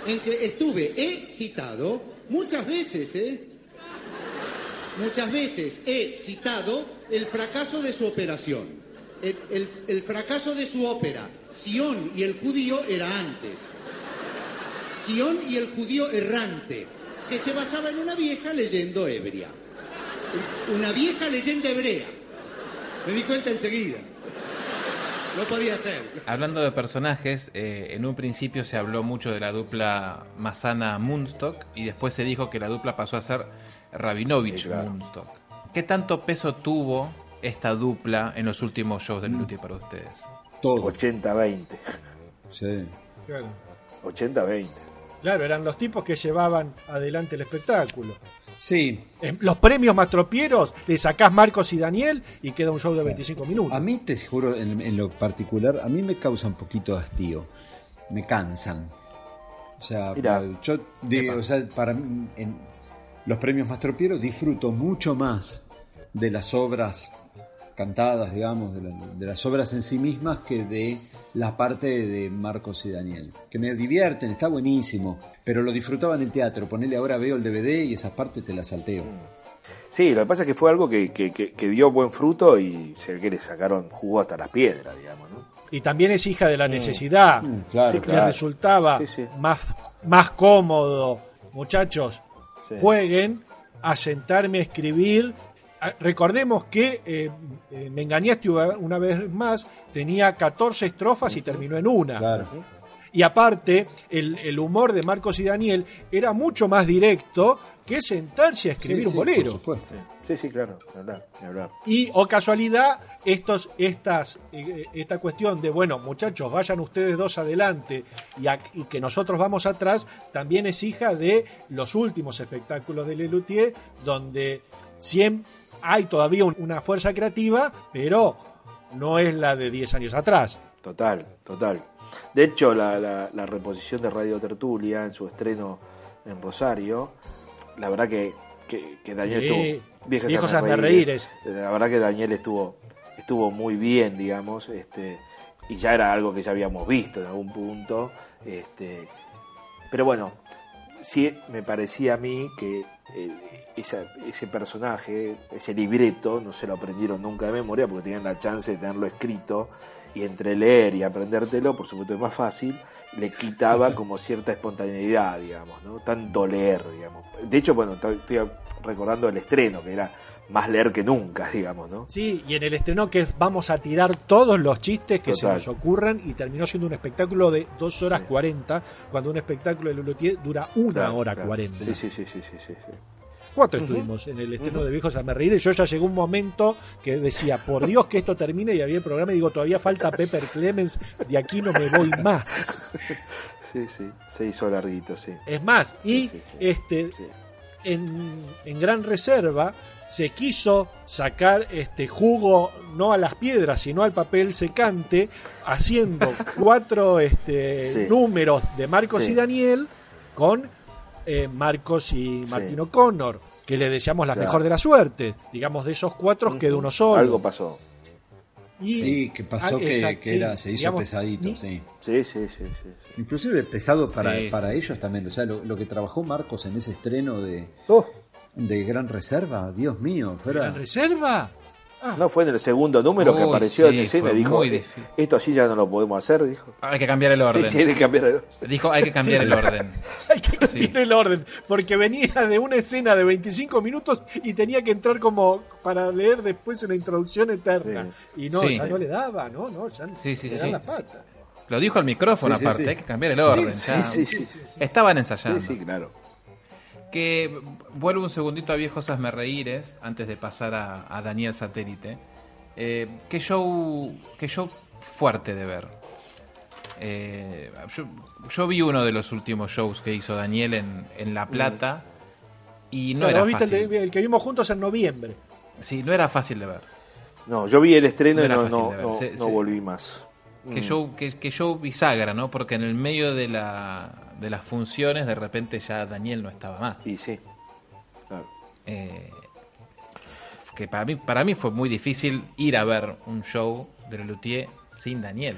en que estuve excitado muchas veces, ¿eh? Muchas veces he citado el fracaso de su operación, el, el- fracaso de su ópera. Sión y el judío era antes. Sión y el judío errante, que se basaba en una vieja leyenda ebria. Una vieja leyenda hebrea. Me di cuenta enseguida. No podía ser.
Hablando de personajes, eh, en un principio se habló mucho de la dupla Masana-Munstock y después se dijo que la dupla pasó a ser Rabinovich-Munstock. ¿Qué tanto peso tuvo esta dupla en los últimos shows del Luthier para ustedes?
Todo.
80-20.
Sí.
Claro.
80-20.
Claro, eran los tipos que llevaban adelante el espectáculo.
Sí.
En los premios Mastropieros le sacás Marcos y Daniel y queda un show de 25 minutos.
A mí, te juro, en, en lo particular, a mí me causa un poquito de hastío. Me cansan. O sea,
Mirá.
yo digo, o sea, para mí, en los premios Mastropiero disfruto mucho más de las obras cantadas, digamos, de, la- de las obras en sí mismas que de la parte de Marcos y Daniel. Que me divierten, está buenísimo, pero lo disfrutaba en el teatro. Ponele ahora veo el DVD y esas partes te las salteo.
Sí, lo que pasa es que fue algo que, que- que- que dio buen fruto y se que le sacaron jugo hasta las piedras, digamos, ¿no?
Y también es hija de la necesidad.
Mm, claro,
Sí,
Le resultaba
Sí, sí.
Más, más cómodo, muchachos,
Sí.
jueguen a sentarme a escribir Recordemos que eh, eh, Me engañaste una vez más, tenía 14 estrofas y terminó en una.
Claro.
Y aparte, el, el humor de Marcos y Daniel era mucho más directo que sentarse a escribir
Sí,
un
sí,
bolero.
por supuesto.
Sí, sí, claro, hablar, hablar.
Y, o casualidad, estos, estas, eh, esta cuestión de, bueno, muchachos, vayan ustedes dos adelante y, a- y que nosotros vamos atrás, también es hija de los últimos espectáculos de Lelutier, donde siempre hay todavía un- una fuerza creativa, pero no es la de 10 años atrás.
Total, total. De hecho, la, la- la reposición de Radio Tertulia en su estreno en Rosario, la verdad que, que, que Daniel
Sí,
estuvo.
Viejos
hazme
hazme reíres.
La verdad que Daniel estuvo, estuvo muy bien, digamos, este, y ya era algo que ya habíamos visto en algún punto. Este, pero bueno, sí me parecía a mí que eh, esa- ese personaje, ese libreto, no se lo aprendieron nunca de memoria porque tenían la chance de tenerlo escrito y entre leer y aprendértelo, por supuesto es más fácil, le quitaba como cierta espontaneidad, digamos, ¿no? Tanto leer, digamos. De hecho, bueno, estoy estoy recordando el estreno, que era más leer que nunca, digamos, ¿no?
Sí, y en el estreno que vamos a tirar todos los chistes que
Total.
se nos ocurran y terminó siendo un espectáculo de 2 horas 40, cuando un espectáculo de Lulutier dura una
Claro,
hora
claro.
40.
Sí, sí, sí, sí, sí, sí, sí.
Cuatro estuvimos en el estreno de Viejos a me reír y yo ya llegó un momento que decía, por Dios que esto termine y había el programa y digo, todavía falta Pepper Clemens, de aquí no me voy más.
Sí, sí, se hizo larguito, sí.
Es más,
Sí,
y
sí, sí.
este en, en Gran Reserva se quiso sacar este jugo no a las piedras, sino al papel secante, haciendo cuatro este,
Sí.
números de Marcos
Sí.
y Daniel con eh, Marcos y
Sí.
Martín O'Connor, que le deseamos la
Claro.
mejor de la suerte. Digamos, de esos cuatro quedó uno solo.
Algo pasó.
Y-
Sí, que pasó
Ah,
que,
sí,
era, se hizo
digamos,
pesadito,
ni-
sí.
Sí, sí, sí, sí.
Inclusive pesado para,
Sí,
para
sí.
ellos también. O sea, lo, lo que trabajó Marcos en ese estreno de,
Oh,
de Gran Reserva, Dios mío, fuera...
¿Gran Reserva?
no fue en el segundo número que apareció
sí,
en escena y dijo, "Eh, esto así ya no lo podemos hacer, dijo.
Hay que cambiar el orden.
Sí, sí, hay que cambiar el-
Dijo, hay que cambiar el orden.
Hay que cambiar el orden, porque venía de una escena de 25 minutos y tenía que entrar como para leer después una introducción eterna. Y no,
Sí.
ya no le daba, no, no, ya
Sí, sí,
le la pata.
Lo dijo al micrófono aparte,
sí.
hay que cambiar el orden.
Sí,
ya.
sí, sí, sí,
Estaban ensayando.
Sí, sí, claro.
Que vuelvo un segundito a Viejos Hazme Reíres antes de pasar a, a Daniel Satélite. Eh, qué show qué show fuerte de ver. Eh, yo, yo vi uno de los últimos shows que hizo Daniel en, en La Plata y no
Claro,
era
vos viste
fácil.
el, de- el que vimos juntos en noviembre.
Sí, no era fácil de ver.
No, yo vi el estreno
No
y no, no, no,
Se-
no
se-
volví más.
Que
Mm.
show, que, que show bisagra, ¿no? Porque en el medio de, la, de las funciones de repente ya Daniel no estaba más.
Y sí. Claro.
Eh, que para mí, para mí fue muy difícil ir a ver un show de Lelutier sin Daniel.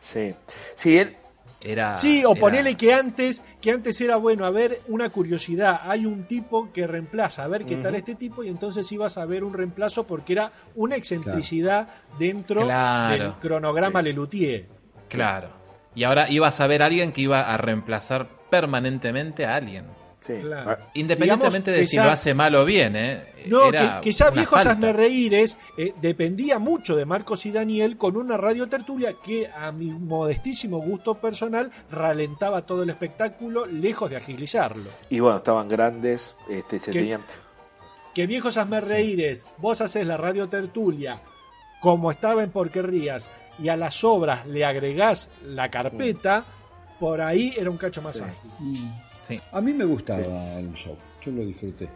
Sí. Sí, él.
Era,
Sí, o
era-
ponele que antes, que antes era bueno, a ver, una curiosidad, hay un tipo que reemplaza, a ver qué tal este tipo, y entonces ibas a ver un reemplazo porque era una excentricidad dentro
Claro.
del cronograma
Sí.
Lelutier.
Claro. Y ahora ibas a ver a alguien que iba a reemplazar permanentemente a alguien.
Sí.
Claro.
Ah,
Independientemente
Digamos
de
que
si
ya-
lo hace mal o bien, ¿eh?
No,
Era
que, que ya viejos hazme reíres eh, dependía mucho de Marcos y Daniel con una radio tertulia que a mi modestísimo gusto personal ralentaba todo el espectáculo lejos de agilizarlo.
Y bueno, estaban grandes, este, se
¿Qué?
tenían.
Que viejos hazme reíres, vos haces la radio tertulia como estaba en Porquerías y a las obras le agregás la carpeta, por ahí era un cacho más ágil.
Sí.
A mí me gustaba el show, yo lo disfruté.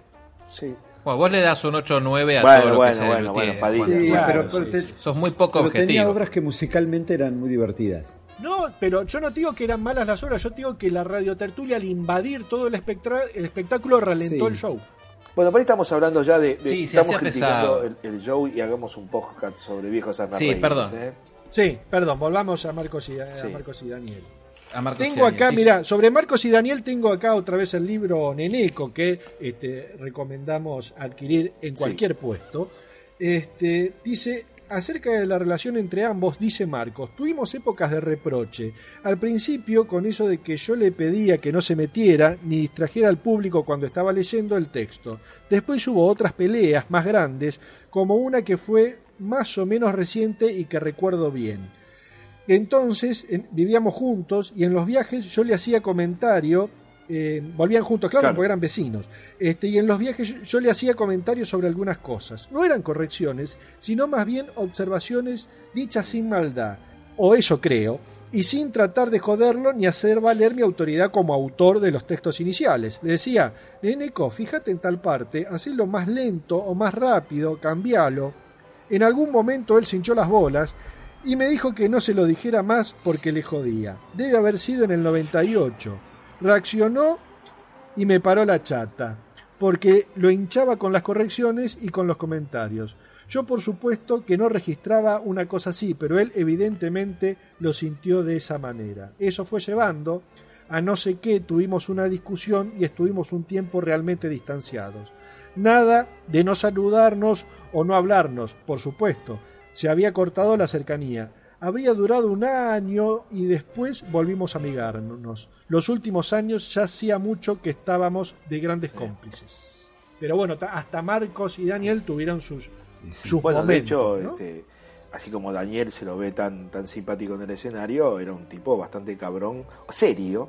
Sí.
Bueno, vos le das un 8 o 9 a
Bueno,
todo lo
bueno,
que
bueno, bueno, Padilla.
Sí,
Claro,
pero,
sí,
te-
Sos muy poco
pero tenía
objetivo.
obras que musicalmente eran muy divertidas.
No, pero yo no digo que eran malas las obras, yo digo que la radio tertulia al invadir todo el, espectra- el espectáculo ralentó
Sí.
el show.
Bueno, por ahí estamos hablando ya de. de-
Sí,
estamos criticando el, el show y hagamos un podcast sobre viejos Hazme
Sí, perdón.
¿eh?
Sí, perdón, volvamos a Marcos y, a
Sí.
Marcos y Daniel.
A Marcos
Tengo
y
acá,
Daniel.
mira, sobre Marcos y Daniel tengo acá otra vez el libro Neneco que este, recomendamos adquirir en
Sí.
cualquier puesto. Este, dice acerca de la relación entre ambos, dice Marcos, tuvimos épocas de reproche. Al principio, con eso de que yo le pedía que no se metiera ni distrajera al público cuando estaba leyendo el texto. Después hubo otras peleas más grandes, como una que fue más o menos reciente y que recuerdo bien. Entonces en- vivíamos juntos y en los viajes yo le hacía comentario, eh, volvían juntos, claro,
Claro.
porque eran vecinos, este, y en los viajes yo, yo le hacía comentarios sobre algunas cosas. No eran correcciones, sino más bien observaciones dichas sin maldad, o eso creo, y sin tratar de joderlo ni hacer valer mi autoridad como autor de los textos iniciales. Le decía, Neneco, fíjate en tal parte, hacelo más lento o más rápido, cambialo. En algún momento él se hinchó las bolas y me dijo que no se lo dijera más porque le jodía. Debe haber sido en el 98. Reaccionó y me paró la chata, porque lo hinchaba con las correcciones y con los comentarios. Yo por supuesto que no registraba una cosa así, pero él evidentemente lo sintió de esa manera. Eso fue llevando a no sé qué, tuvimos una discusión y estuvimos un tiempo realmente distanciados. Nada de no saludarnos o no hablarnos, por supuesto. Se había cortado la cercanía. Habría durado un año y después volvimos a amigarnos. Los últimos años ya hacía mucho que estábamos de grandes cómplices. Pero bueno, ta- hasta Marcos y Daniel tuvieron sus, sus
Bueno, de hecho,
¿no?
este, así como Daniel se lo ve tan, tan simpático en el escenario, era un tipo bastante cabrón, serio,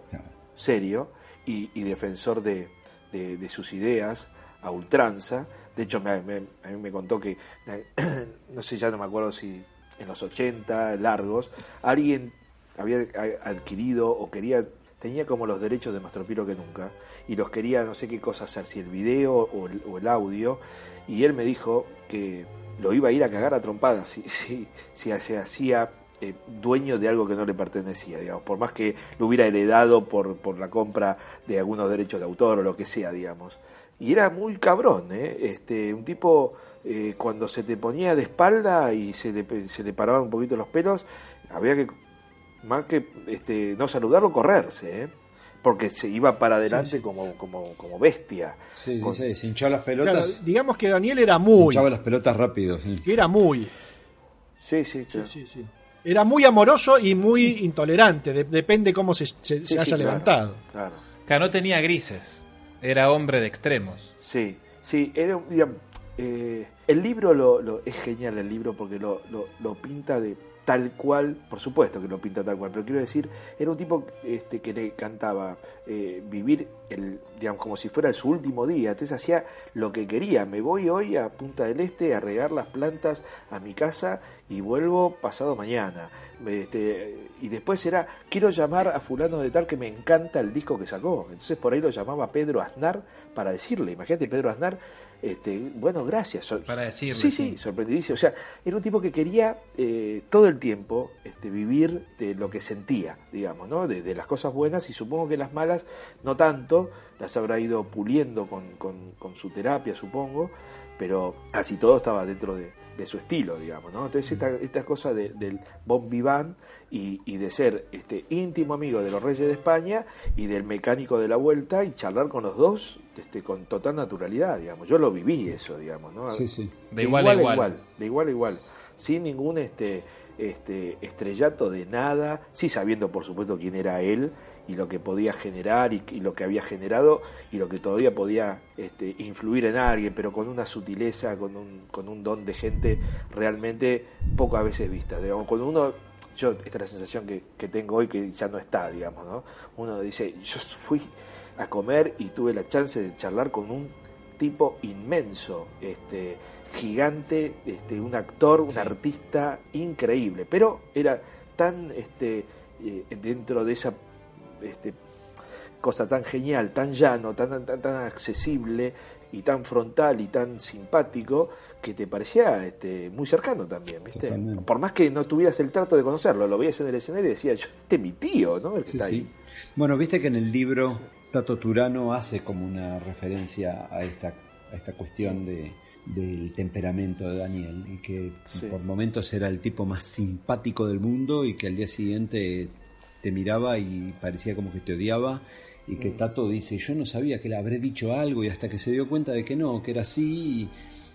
serio, y, y defensor de, de- de sus ideas a ultranza. De hecho, me- a mí me contó que, no sé, ya no me acuerdo si en los 80, largos, alguien había adquirido o quería, tenía como los derechos de Mastropiro que nunca, y los quería no sé qué cosa hacer, si el video o el, o el audio, y él me dijo que lo iba a ir a cagar a trompadas si, si, si se hacía eh, dueño de algo que no le pertenecía, digamos, por más que lo hubiera heredado por, por la compra de algunos derechos de autor o lo que sea, digamos. Y era muy cabrón, ¿eh? Este, un tipo eh, cuando se te ponía de espalda y se le, se le paraban un poquito los pelos, había que, más que este, no saludarlo, correrse, ¿eh? porque se iba para adelante Como, como, como bestia.
Sí,
Con-
se hinchó las
Claro,
pelotas.
digamos que Daniel era
se
muy.
hinchaba las pelotas rápido. sí.
que era muy.
Sí, sí,
sí, sí. Era muy amoroso y muy intolerante. de- depende cómo se, se- se haya
sí, claro.
levantado.
Claro.
Claro, no tenía grises. Era hombre de extremos.
Sí, sí, era, digamos, eh, el libro lo, lo- es genial el libro porque lo, lo, lo pinta de tal cual, por supuesto que lo pinta tal cual, pero quiero decir, era un tipo este, que le cantaba eh, vivir el, digamos, como si fuera su último día, entonces hacía lo que quería, me voy hoy a Punta del Este a regar las plantas a mi casa y vuelvo pasado mañana. Este, y después era, quiero llamar a fulano de tal que me encanta el disco que sacó. Entonces por ahí lo llamaba Pedro Aznar para decirle, imagínate Pedro Aznar, este, bueno, gracias.
Para decirle,
Sí, sí,
sí.
sorprendidísimo. O sea, era un tipo que quería eh, todo el tiempo este, vivir de lo que sentía, digamos, ¿no? De, de las cosas buenas y supongo que las malas no tanto, las habrá ido puliendo con, con- con su terapia, supongo, pero así todo estaba dentro de, de su estilo, digamos, ¿no? Entonces esta, esta cosa de- del bon vivant y, y de ser este íntimo amigo de los reyes de España y del mecánico de la vuelta y charlar con los dos este, con total naturalidad, digamos. Yo lo viví eso, digamos, ¿no?
Sí, sí.
De igual a igual.
De igual a igual. Sin ningún este, este estrellato de nada, sí sabiendo por supuesto quién era él y lo que podía generar y, y lo que había generado y lo que todavía podía este, influir en alguien, pero con una sutileza, con un, con un don de gente realmente pocas veces vista. Digamos, cuando uno, yo, esta es la sensación que, que tengo hoy que ya no está, digamos, ¿no? Uno dice, yo fui a comer y tuve la chance de charlar con un tipo inmenso, este, gigante, este, un actor, un artista increíble, pero era tan este, eh, dentro de esa este, cosa tan genial, tan llano, tan, tan, tan accesible y tan frontal y tan simpático que te parecía este, muy cercano también, ¿viste?
Totalmente.
Por más que no tuvieras el trato de conocerlo, lo veías en el escenario y decías, yo, este es mi tío, ¿no? El que
Sí,
está
sí.
ahí.
Bueno, viste que en el libro Tato Turano hace como una referencia a esta, a esta cuestión de, del temperamento de Daniel y que
Sí.
por momentos era el tipo más simpático del mundo y que al día siguiente te miraba y parecía como que te odiaba y que
Mm.
Tato dice yo no sabía que le habré dicho algo y hasta que se dio cuenta de que no, que era así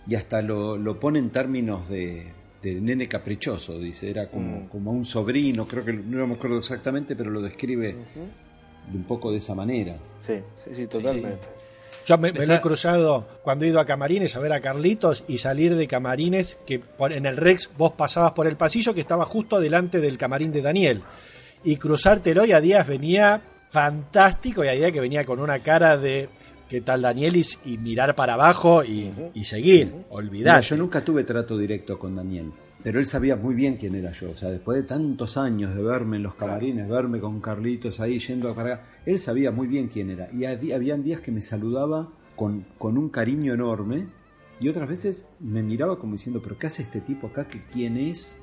y, y hasta lo, lo pone en términos de, de nene caprichoso, dice, era como,
Mm.
como un sobrino, creo que no me acuerdo exactamente, pero lo describe de un poco de esa manera.
Sí, sí, sí, totalmente.
Yo me, me lo he cruzado cuando he ido a Camarines a ver a Carlitos y salir de Camarines, que por- en el Rex vos pasabas por el pasillo que estaba justo delante del camarín de Daniel. Y cruzártelo y a Díaz venía fantástico y a Díaz que venía con una cara de qué tal Daniel y, mirar para abajo y, y seguir, olvidar.
Yo nunca tuve trato directo con Daniel, pero él sabía muy bien quién era yo. O sea, después de tantos años de verme en los camarines, verme con Carlitos ahí yendo a cargar, él sabía muy bien quién era. Y había- habían días que me saludaba con, con un cariño enorme y otras veces me miraba como diciendo, pero ¿qué hace este tipo acá? ¿Que ¿Quién es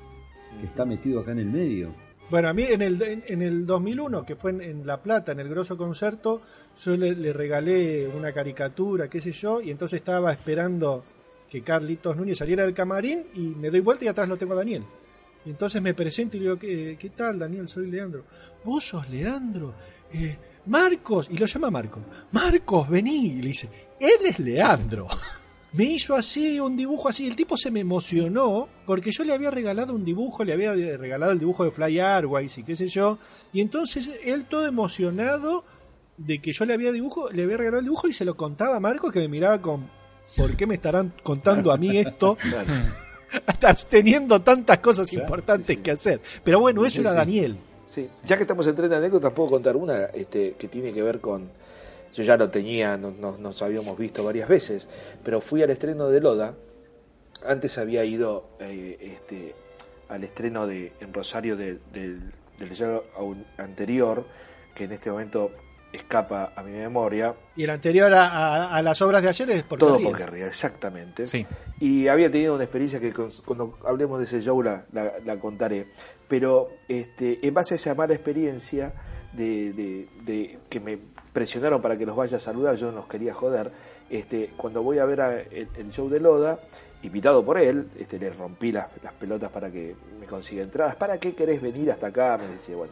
que está metido acá en el medio?
Bueno, a mí en el, en, en el 2001, que fue en, La Plata, en el grosso concerto, yo le, le regalé una caricatura, qué sé yo, y entonces estaba esperando que Carlitos Núñez saliera del camarín y me doy vuelta y atrás lo tengo a Daniel. Y entonces me presento y le digo, ¿qué, qué tal, Daniel? Soy Leandro. ¿Vos sos Leandro? Eh, Marcos, y lo llama Marcos. Marcos, vení. Y le dice, él es Leandro. Me hizo así, un dibujo así. El tipo se me emocionó porque yo le había regalado un dibujo, le había regalado el dibujo de Fly Airways y qué sé yo. Y entonces él todo emocionado de que yo le había dibujo, le había regalado el dibujo y se lo contaba a Marcos que me miraba con ¿por qué me estarán contando a mí esto? Estás teniendo tantas cosas importantes que hacer. Pero bueno, eso
Sí,
era
sí.
Daniel.
Sí. Ya que estamos en tren de anécdotas, puedo contar una este, que tiene que ver con. Yo ya lo tenía, no- no- nos habíamos visto varias veces, pero fui al estreno de Loda. Antes había ido eh, este, al estreno de, en Rosario de- del, del show aun- anterior, que en este momento escapa a mi memoria.
Y el anterior a, a- a las obras de ayer es porque
Todo
ríe.
porque ríe, exactamente.
Sí.
Y había tenido una experiencia que con- cuando hablemos de ese show la, la- la contaré. Pero este, en base a esa mala experiencia de, de- de que me presionaron para que los vaya a saludar, yo no los quería joder, este, cuando voy a ver a- el, el show de Loda, invitado por él, este, le rompí las, las pelotas para que me consiga entradas. ¿Para qué querés venir hasta acá? Me decía, bueno.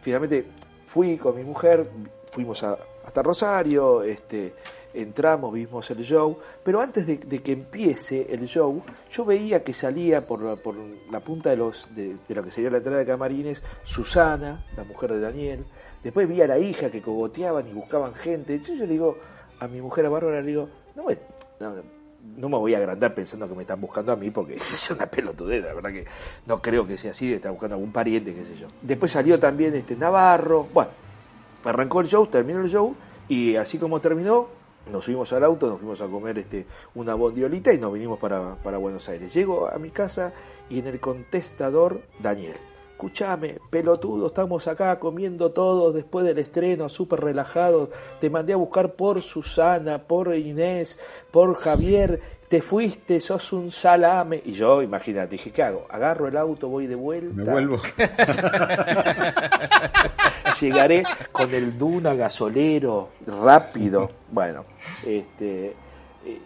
Finalmente fui con mi mujer, fuimos a- hasta Rosario, este, entramos, vimos el show, pero antes de, de que empiece el show, yo veía que salía por la, por la punta de, los, de, de lo que sería la entrada de camarines Susana, la mujer de Daniel, después vi a la hija que cogoteaban y buscaban gente, entonces yo le digo a mi mujer, a Bárbara, le digo, no me, no, no me voy a agrandar pensando que me están buscando a mí porque es una pelotudez, la verdad que no creo que sea así, estar buscando a algún pariente, qué sé yo. Después salió también este Navarro, bueno, arrancó el show, terminó el show y así como terminó, nos subimos al auto, nos fuimos a comer este una bondiolita y nos vinimos para, para Buenos Aires. Llego a mi casa y en el contestador, Daniel. Escuchame, pelotudo, estamos acá comiendo todos después del estreno, súper relajados. Te mandé a buscar por Susana, por Inés, por Javier. Te fuiste, sos un salame. Y yo, imagínate, dije, ¿qué hago? Agarro el auto, voy de vuelta.
Me vuelvo.
Llegaré con el Duna gasolero rápido. Bueno, este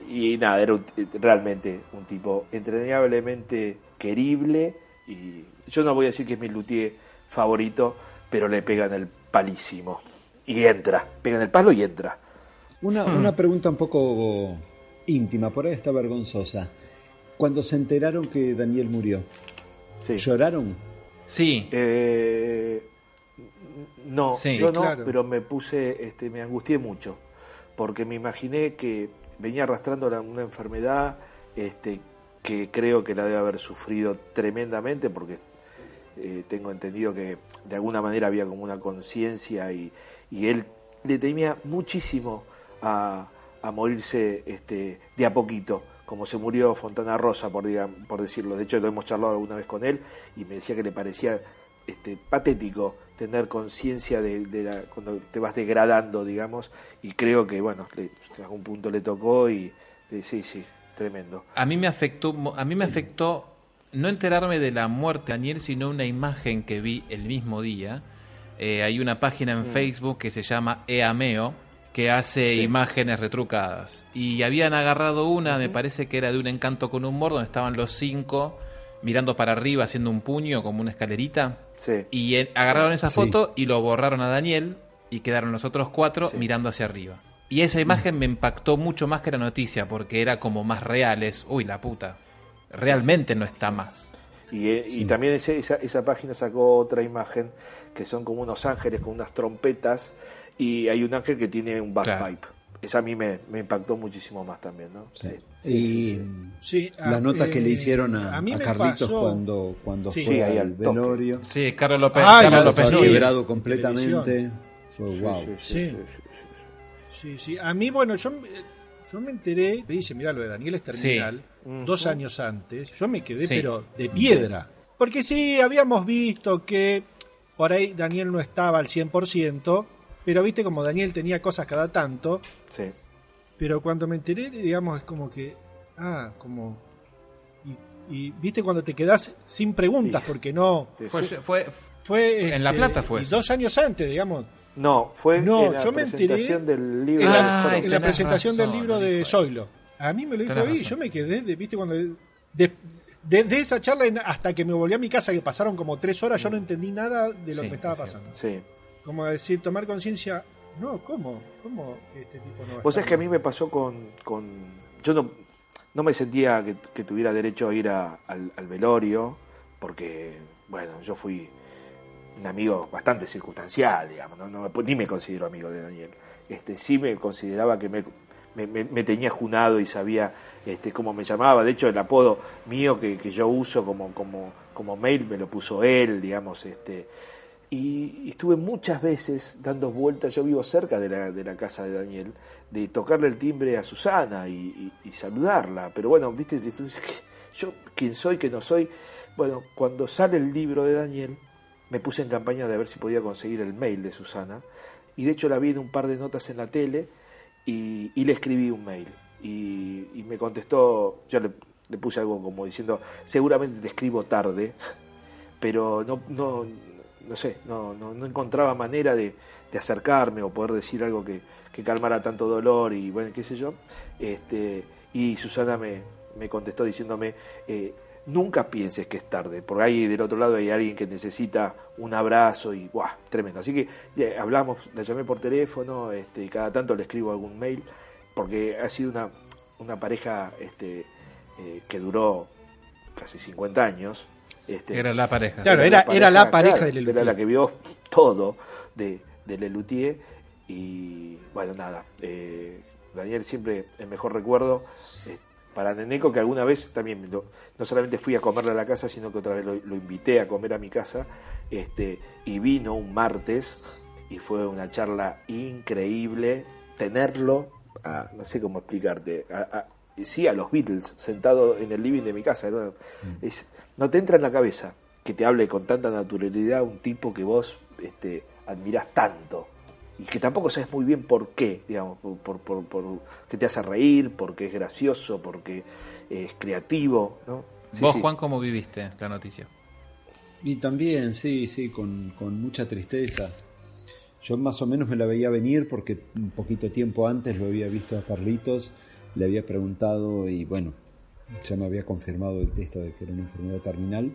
y, y nada, era un- realmente un tipo entrañablemente querible y yo no voy a decir que es mi luthier favorito, pero le pegan el palísimo y entra, pegan el palo y entra.
Una, una pregunta un poco íntima, por ahí está vergonzosa. Cuando se enteraron que Daniel murió, ¿lloraron?
Sí.
Eh, no,
Sí.
yo no,
claro.
pero me puse, este, me angustié mucho, porque me imaginé que venía arrastrando la- una enfermedad, este, que creo que la debe haber sufrido tremendamente, porque eh, tengo entendido que de alguna manera había como una conciencia y, y él le temía muchísimo a, a morirse este, de a poquito, como se murió Fontana Rosa, por, digam- por decirlo. De hecho, lo hemos charlado alguna vez con él y me decía que le parecía este, patético tener conciencia de, de la- cuando te vas degradando, digamos, y creo que, bueno, le- en algún punto le tocó y sí, sí, tremendo.
A mí me afectó, a mí me afectó no enterarme de la muerte de Daniel, sino una imagen que vi el mismo día. Eh, hay una página en
Mm.
Facebook que se llama Eameo que hace
Sí.
imágenes retrucadas y habían agarrado una, me parece que era de un encanto con humor, donde estaban los cinco mirando para arriba haciendo un puño como una escalerita
Sí.
y agarraron esa foto y lo borraron a Daniel y quedaron los otros cuatro mirando hacia arriba. Y esa imagen me impactó mucho más que la noticia porque era como más real, es, uy, la puta, realmente no está más.
Y, eh, y también ese- esa, esa página sacó otra imagen que son como unos ángeles con unas trompetas y hay un ángel que tiene un bass
Claro.
pipe. Esa a mí me, me impactó muchísimo más también, ¿no? Sí.
y
Sí,
la
ah,
nota que
eh,
le hicieron a,
a mí
a Carlitos
pasó-
cuando, cuando
Sí.
fue
Sí, ahí
al velorio.
Sí, Carlos López,
Ah,
Carlos López
sí. En
completamente. Fue wow.
Sí. Sí, sí. A mí, bueno, yo, yo me enteré, me dice, mira, lo de Daniel es terminal, dos años antes. Yo me quedé,
Sí.
pero de piedra. Porque sí, habíamos visto que por ahí Daniel no estaba al 100%, pero viste como Daniel tenía cosas cada tanto.
Sí.
Pero cuando me enteré, digamos, es como que, ah, como... Y, y, viste cuando te quedás sin preguntas, porque no...
Fue, fue-
Fue,
En La
este,
Plata fue
y
eso.
dos años antes, digamos.
No, fue
No,
en la
yo me
presentación del libro.
en
de
la, en la presentación
razón,
del libro de. Zoilo. A mí me lo dijo ahí,
razón.
yo me quedé, de, viste, cuando... De, de- de esa charla en- hasta que me volví a mi casa, que pasaron como tres horas, yo no entendí nada de lo
Sí,
que me estaba pasando.
Sí.
Como decir, tomar conciencia, no, ¿cómo? ¿Cómo que este tipo no va a
Vos sabés que a mí me pasó con... con yo no, no me sentía que, que tuviera derecho a ir a- al, al velorio, porque, bueno, yo fui un amigo bastante circunstancial, digamos, no, me- ni me considero amigo de Daniel. Este, sí me consideraba que me, me, tenía junado y sabía este, cómo me llamaba. De hecho, el apodo mío que, que yo uso como, como, como mail me lo puso él, digamos, este, y, estuve muchas veces dando vueltas, yo vivo cerca de la, de la casa de Daniel, de tocarle el timbre a Susana y, y- y saludarla, pero bueno, viste, tú dices, "¿Qué? yo quién soy, que no soy, bueno, cuando sale el libro de Daniel, me puse en campaña de ver si podía conseguir el mail de Susana, y de hecho la vi en un par de notas en la tele, y, le escribí un mail, y, me contestó, yo le, puse algo como diciendo, seguramente te escribo tarde, pero no, no, no sé, no, no, no encontraba manera de, de acercarme o poder decir algo que, que calmara tanto dolor y bueno, qué sé yo. Este, y Susana me, me contestó diciéndome, eh, nunca pienses que es tarde, porque ahí del otro lado hay alguien que necesita un abrazo y ¡guau! Tremendo. Así que ya, hablamos, la llamé por teléfono, este, cada tanto le escribo algún mail, porque ha sido una, una pareja este, eh, que duró casi 50 años. Este,
Era la pareja.
Claro, era- era la pareja de Lelutier.
Era la que vio todo de, de Lelutier. Y bueno, nada. eh, Daniel siempre el mejor recuerdo. eh, para Neneco, que alguna vez también lo- no solamente fui a comerle a la casa, sino que otra vez lo, lo invité a comer a mi casa. Este, y vino un martes y fue una charla increíble. Tenerlo, a- no sé cómo explicarte, a- a- sí, a los Beatles, sentado en el living de mi casa. ¿no? Es, no te entra en la cabeza que te hable con tanta naturalidad un tipo que vos este, admirás tanto y que tampoco sabes muy bien por qué, digamos, por, por, por- que te hace reír, porque es gracioso, porque es creativo, ¿no? Sí,
Vos,
sí.
Juan, ¿cómo viviste la noticia?
Y también, sí, sí, con, con mucha tristeza. Yo más o menos me la veía venir porque un poquito tiempo antes lo había visto a Carlitos, le había preguntado y bueno, ya me había confirmado el texto de que era una enfermedad terminal.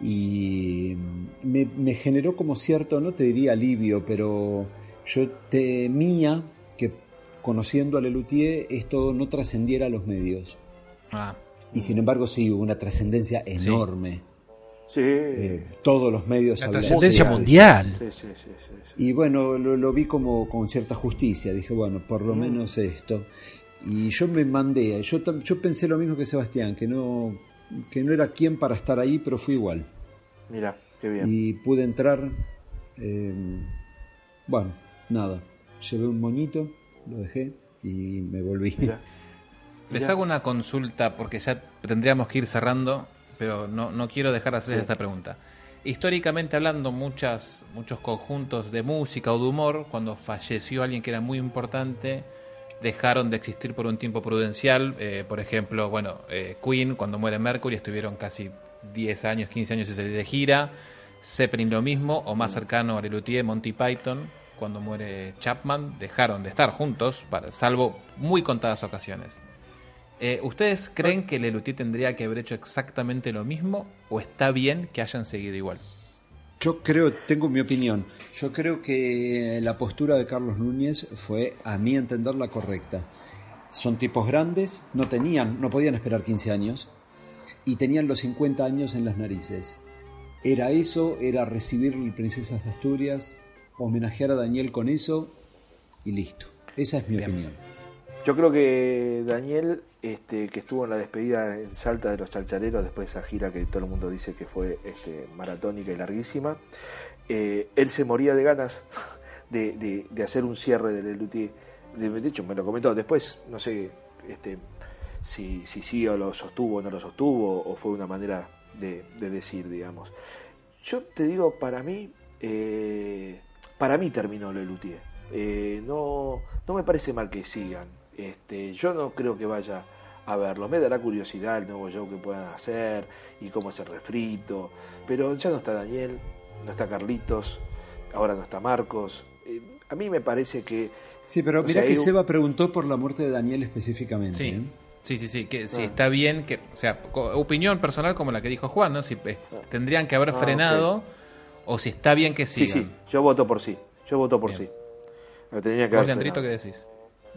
Y me, me generó como cierto, no te diría alivio, pero yo temía que conociendo a Lelutier esto no trascendiera a los medios.
Ah,
Y sin embargo sí, hubo una trascendencia enorme.
Sí.
Eh, todos los medios
La trascendencia
de-
mundial.
Sí, sí, sí, sí, sí.
Y bueno, lo, lo vi como con cierta justicia. Dije, bueno, por lo
Mm.
menos esto. Y yo me mandé. Yo, tam- yo pensé lo mismo que Sebastián, que no, que no era quien para estar ahí, pero fui igual.
Mira, qué bien.
Y pude entrar. eh, bueno, nada. Llevé un moñito, lo dejé y me volví.
Mira.
Les hago una consulta porque ya tendríamos que ir cerrando, pero no, no quiero dejar de hacer
Sí.
esta pregunta. Históricamente hablando, muchas, muchos conjuntos de música o de humor, cuando falleció alguien que era muy importante, dejaron de existir por un tiempo prudencial. Eh, por ejemplo, bueno, eh, Queen, cuando muere Mercury, estuvieron casi 10 años, 15 años de gira. Zeppelin lo mismo, o más cercano a Lelutier, Monty Python, cuando muere Chapman, dejaron de estar juntos, para, salvo muy contadas ocasiones. Eh, ¿Ustedes creen que Lelutier tendría que haber hecho exactamente lo mismo o está bien que hayan seguido igual?
Yo creo, tengo mi opinión. Yo creo que la postura de Carlos Núñez fue, a mi entender, la correcta. Son tipos grandes, no tenían, no podían esperar 15 años. y tenían los 50 años en las narices. ¿Era eso? ¿Era recibir Princesas de Asturias? ¿Homenajear a Daniel con eso? Y listo. Esa es mi opinión.
Yo creo que Daniel, este, que estuvo en la despedida en Salta de los Chalchaleros, después de esa gira que todo el mundo dice que fue este, maratónica y larguísima, eh, él se moría de ganas de, hacer un cierre del Lelutier. De, hecho, me lo comentó después, no sé este, si, si sí o lo sostuvo o no lo sostuvo, o fue una manera de, de decir, digamos. Yo te digo, para mí, eh, para mí terminó Lelutier. Eh, no, no me parece mal que sigan. Este, yo no creo que vaya a verlo. Me dará curiosidad el nuevo show que puedan hacer y cómo es el refrito. Pero ya no está Daniel, no está Carlitos, ahora no está Marcos. Eh, a mí me parece que.
Sí, pero mira que
un-
Seba preguntó por la muerte de Daniel específicamente.
Sí.
¿eh?
Sí, sí, sí, que si
Ah.
está bien, que, o sea, opinión personal como la que dijo Juan, ¿no? Si eh, tendrían que haber
Ah,
frenado o si está bien que
Sí,
sigan.
sí, yo voto por sí. Yo voto por sí. Lo tenía que
¿Vos,
haber
Leandrito,
frenado.
qué decís?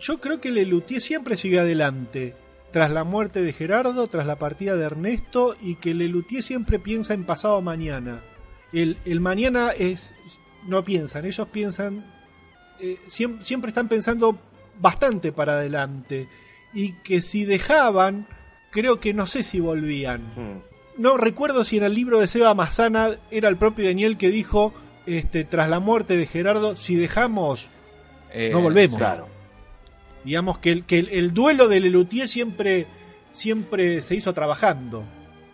Yo creo que Lelutier siempre siguió adelante. Tras la muerte de Gerardo, tras la partida de Ernesto, y que Lelutier siempre piensa en pasado mañana. El, el mañana es. No piensan, ellos piensan. eh, siem- siempre están pensando bastante para adelante. Y que si dejaban, creo que no sé si volvían.
Hmm.
No recuerdo si en el libro de Seba Mazana era el propio Daniel que dijo, este, tras la muerte de Gerardo, si dejamos,
Eh,
no volvemos.
Claro.
Digamos que el, que el, el duelo de Lelutier siempre, siempre se hizo trabajando.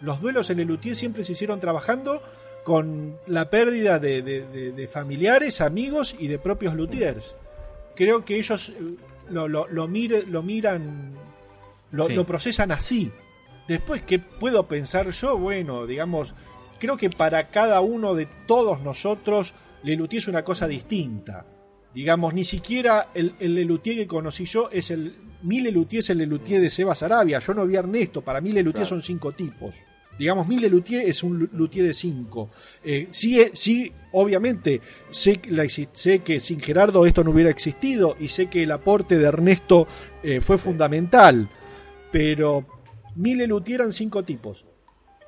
Los duelos en Lelutier siempre se hicieron trabajando con la pérdida de, de- de- de familiares, amigos y de propios luthiers. Creo que ellos eh, lo, lo, lo mire- lo miran, lo,
Sí.
lo procesan así. Después, ¿qué puedo pensar yo? Bueno, digamos, creo que para cada uno de todos nosotros, Lelutier es una cosa distinta. Digamos, ni siquiera el, el Lelutier que conocí yo es el. Mi Lelutier es el Lelutier de Sebas Arabia. Yo no vi a Ernesto. Para mí, Lelutier
Claro.
son cinco tipos. Digamos, mi Lelutier es un Luthier de cinco. Eh, sí, eh, sí, obviamente, la sé que sin Gerardo esto no hubiera existido y sé que el aporte de Ernesto eh, fue fundamental. Pero mi Lelutier eran cinco tipos.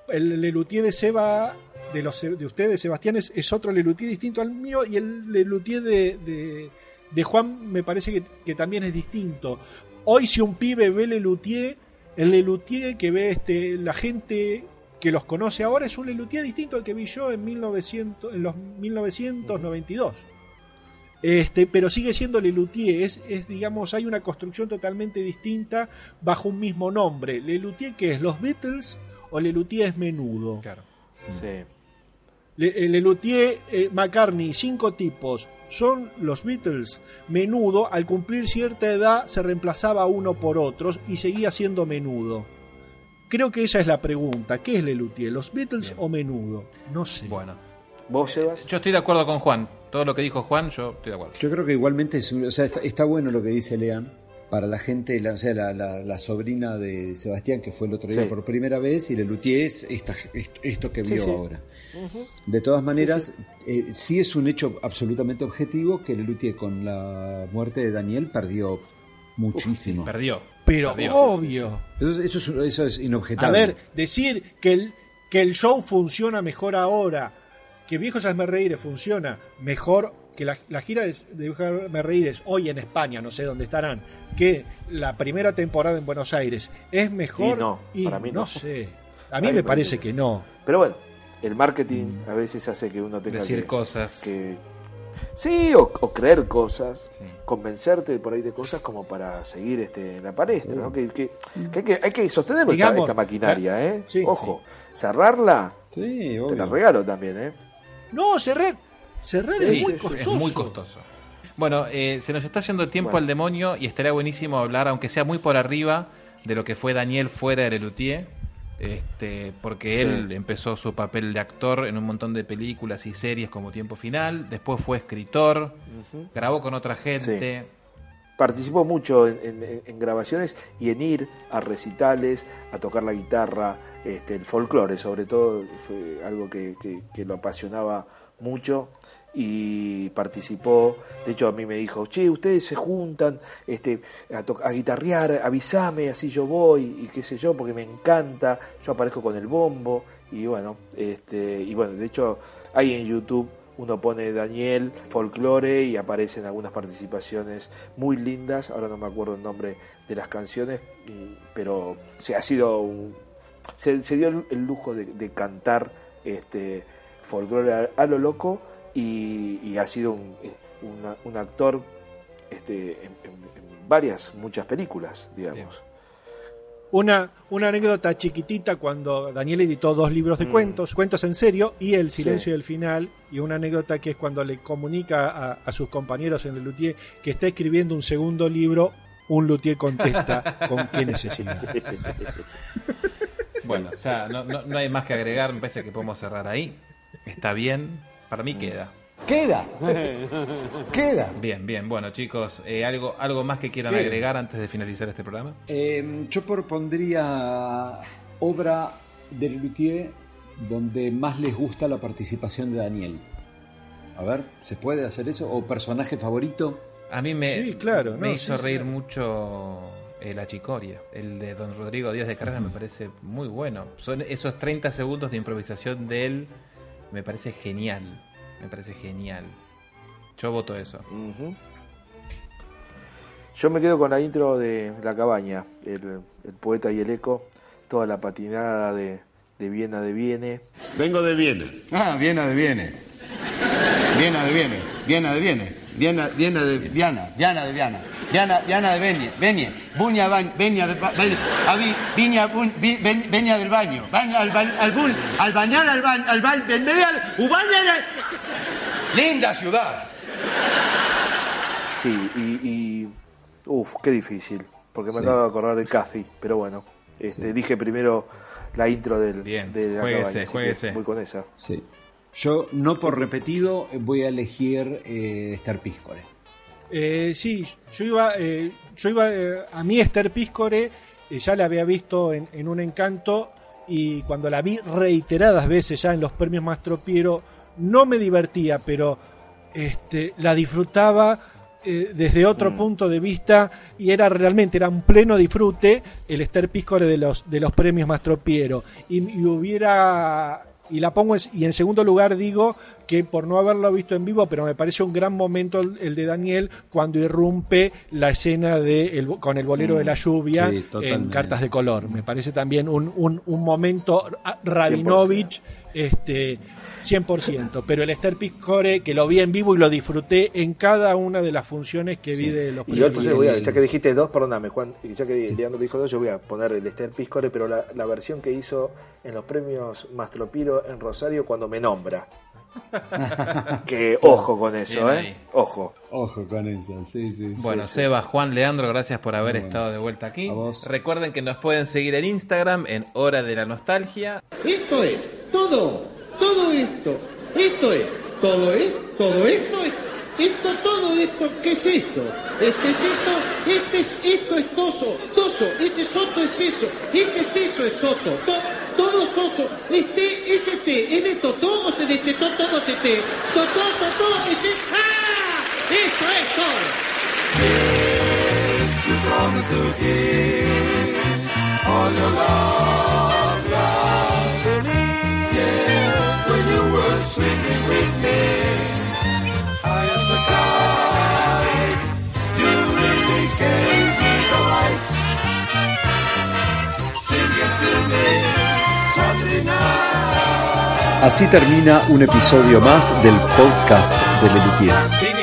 El Lelutier de Seba, de, los, de ustedes, Sebastián, es, es otro Lelutier distinto al mío y el Lelutier de, de, de Juan me parece que, que también es distinto. Hoy si un pibe ve Lelutier, el Lelutier que ve este, la gente que los conoce ahora es un Lelutier distinto al que vi yo en, 1900, en los 1992. Este, pero sigue siendo Lelutier, es, es, digamos, hay una construcción totalmente distinta bajo un mismo nombre. Lelutier que es los Beatles o Lelutier es menudo.
Claro.
Sí.
Le- eh, Lelutier, eh, McCartney, cinco tipos. Son los Beatles. Menudo, al cumplir cierta edad, se reemplazaba uno por otros y seguía siendo menudo. Creo que esa es la pregunta. ¿Qué es Lelutier? ¿Los Beatles o menudo? No sé.
Bueno.
¿Vos, Sebas?
Yo estoy de acuerdo con Juan. Todo lo que dijo Juan, yo estoy de acuerdo.
Yo creo que igualmente es, un- o sea, está, está bueno lo que dice Lean para la gente, la, o sea, la, la- la sobrina de Sebastián que fue el otro día
Sí.
por primera vez y Lelutier es esta, esto, esto que vio
sí.
ahora. De todas maneras, eh, sí es un hecho absolutamente objetivo que Lelutier con la muerte de Daniel perdió muchísimo.
Perdió.
Pero
Perdió.
obvio.
Eso, es- eso es, eso es
A
inobjetable.
ver, decir que el, que el show funciona mejor ahora, que Viejos Hazme Reíres funciona mejor, que la, la gira de, de Reíres hoy en España, no sé dónde estarán, que la primera temporada en Buenos Aires, es mejor.
Y no,
Y
para mí no.
sé. A mí me parece que no.
Pero bueno, el marketing a veces hace que uno tenga
Decir
que,
cosas.
que- sí, o, o creer cosas, convencerte por ahí de cosas como para seguir este, en la palestra, ¿no? Que, que- que hay, que hay que sostener esta- esta, maquinaria, ¿eh?
sí,
Ojo, cerrarla,
Sí,
te la regalo también, ¿eh?
No, cerrar. Cerrar
Sí,
es muy
es
costoso.
muy costoso. Bueno, eh, se nos está yendo el tiempo
Bueno.
al demonio y estaría buenísimo hablar, aunque sea muy por arriba, de lo que fue Daniel fuera de Lelutier. Este, porque
Sí.
él empezó su papel de actor en un montón de películas y series como Tiempo Final, después fue escritor, grabó con otra gente,
Participó mucho en, en- en grabaciones y en ir a recitales, a tocar la guitarra, este, el folclore sobre todo, fue algo que, que- que lo apasionaba mucho. y participó. De hecho, a mí me dijo, che, ustedes se juntan este, a, a guitarrear, avísame, así yo voy, y qué sé yo, porque me encanta. Yo aparezco con el bombo, y bueno, este, y bueno, de hecho, hay en YouTube. Uno pone Daniel, folclore y aparecen algunas participaciones muy lindas. Ahora no me acuerdo el nombre de las canciones, pero se ha sido un, se, dio el, el lujo de, de cantar este folclore a, a lo loco y, y ha sido un, eh, un actor este, en, en- en varias, muchas películas, digamos.
Una, una anécdota chiquitita cuando Daniel editó dos libros de
Mm.
cuentos, cuentos en serio y El silencio
Sí.
del final, y una anécdota que es cuando le comunica a, a sus compañeros en el Luthier que está escribiendo un segundo libro, un Luthier contesta con qué necesidad.
Bueno, ya no, no- no hay más que agregar, me parece que podemos cerrar ahí. Está bien, para mí queda.
Queda. Queda.
Bien, bien. Bueno, chicos, eh, algo, algo más que quieran agregar antes de finalizar este programa.
Eh, yo propondría obra del Luthier donde más les gusta la participación de Daniel. A ver, ¿se puede hacer eso? ¿O personaje favorito?
A mí me,
Sí, claro,
me
no,
hizo
sí,
reír mucho eh, la chicoria. El de Don Rodrigo Díaz de Carrera me parece muy bueno. Son esos 30 segundos de improvisación de él, me parece genial. Me parece genial. Yo voto eso.
Yo me quedo con la intro de La Cabaña, el, el poeta y el eco, toda la patinada de, de Viena de Viene.
Vengo de Viena.
Ah, Viena de Viene. Viena de Viene. Viena de Viene. Viena, Viena de Viana. Viana de Viana. Viana, Viana de Benie. Benie. Buña, ba- Benia de ba- Benia. Avi, Viña, bun- vi- ben- Benia del baño. Baño, al, ba- al bun, al bañar, al baño, al baño, ben- ben- al- ubaña, al- Linda ciudad.
Sí, y, y uf, qué difícil, porque me
Sí.
acabo de acordar de Cathy, pero bueno, este, dije primero la intro del, de La
juéguese,
Cabaña, voy con esa.
Sí. Yo, no por repetido, voy a elegir eh, Esther Piscore.
Eh, sí, yo iba, eh, yo iba eh, a mí Esther Piscore, ya la había visto en, en un encanto y cuando la vi reiteradas veces ya en los premios Mastropiero, no me divertía, pero este, la disfrutaba eh, desde otro
Mm.
punto de vista y era realmente, era un pleno disfrute el Esther Piscore de los, de los premios Mastropiero. Y, y hubiera y la pongo en, y en segundo lugar digo que por no haberlo visto en vivo, pero me parece un gran momento el, el de Daniel cuando irrumpe la escena de el- con el bolero de la lluvia
Sí,
en. Cartas de Color. Me parece también un, un, un momento a- Rabinovich este 100%, pero el Esther Piscore que lo vi en vivo y lo disfruté en cada una de las funciones que vi de los
Y yo entonces voy a,
premios.
ya que dijiste dos, perdóname Juan, ya que Leandro dijo dos, yo voy a poner el Esther Piscore, pero la, la versión que hizo en los premios Mastropiro en Rosario cuando me nombra. que ojo con eso, ¿eh? Ojo.
Ojo con eso, sí, sí. sí.
Bueno,
Sí, sí.
Seba, Juan, Leandro, gracias por haber
Bueno.
estado de vuelta aquí.
A vos.
Recuerden que nos pueden seguir en Instagram en Hora de la Nostalgia.
Esto es todo, todo esto, esto es, todo es, todo esto es, esto, todo esto, ¿qué es esto? Este es esto, este es, esto es toso, toso, ese soto es eso, ese es eso es soto, to- todo soso, este, ese te, es de totó o se destetó todo tete, totó, totó, ese, ¡ah! Esto es todo.
Así termina un episodio más del podcast de Lelutier.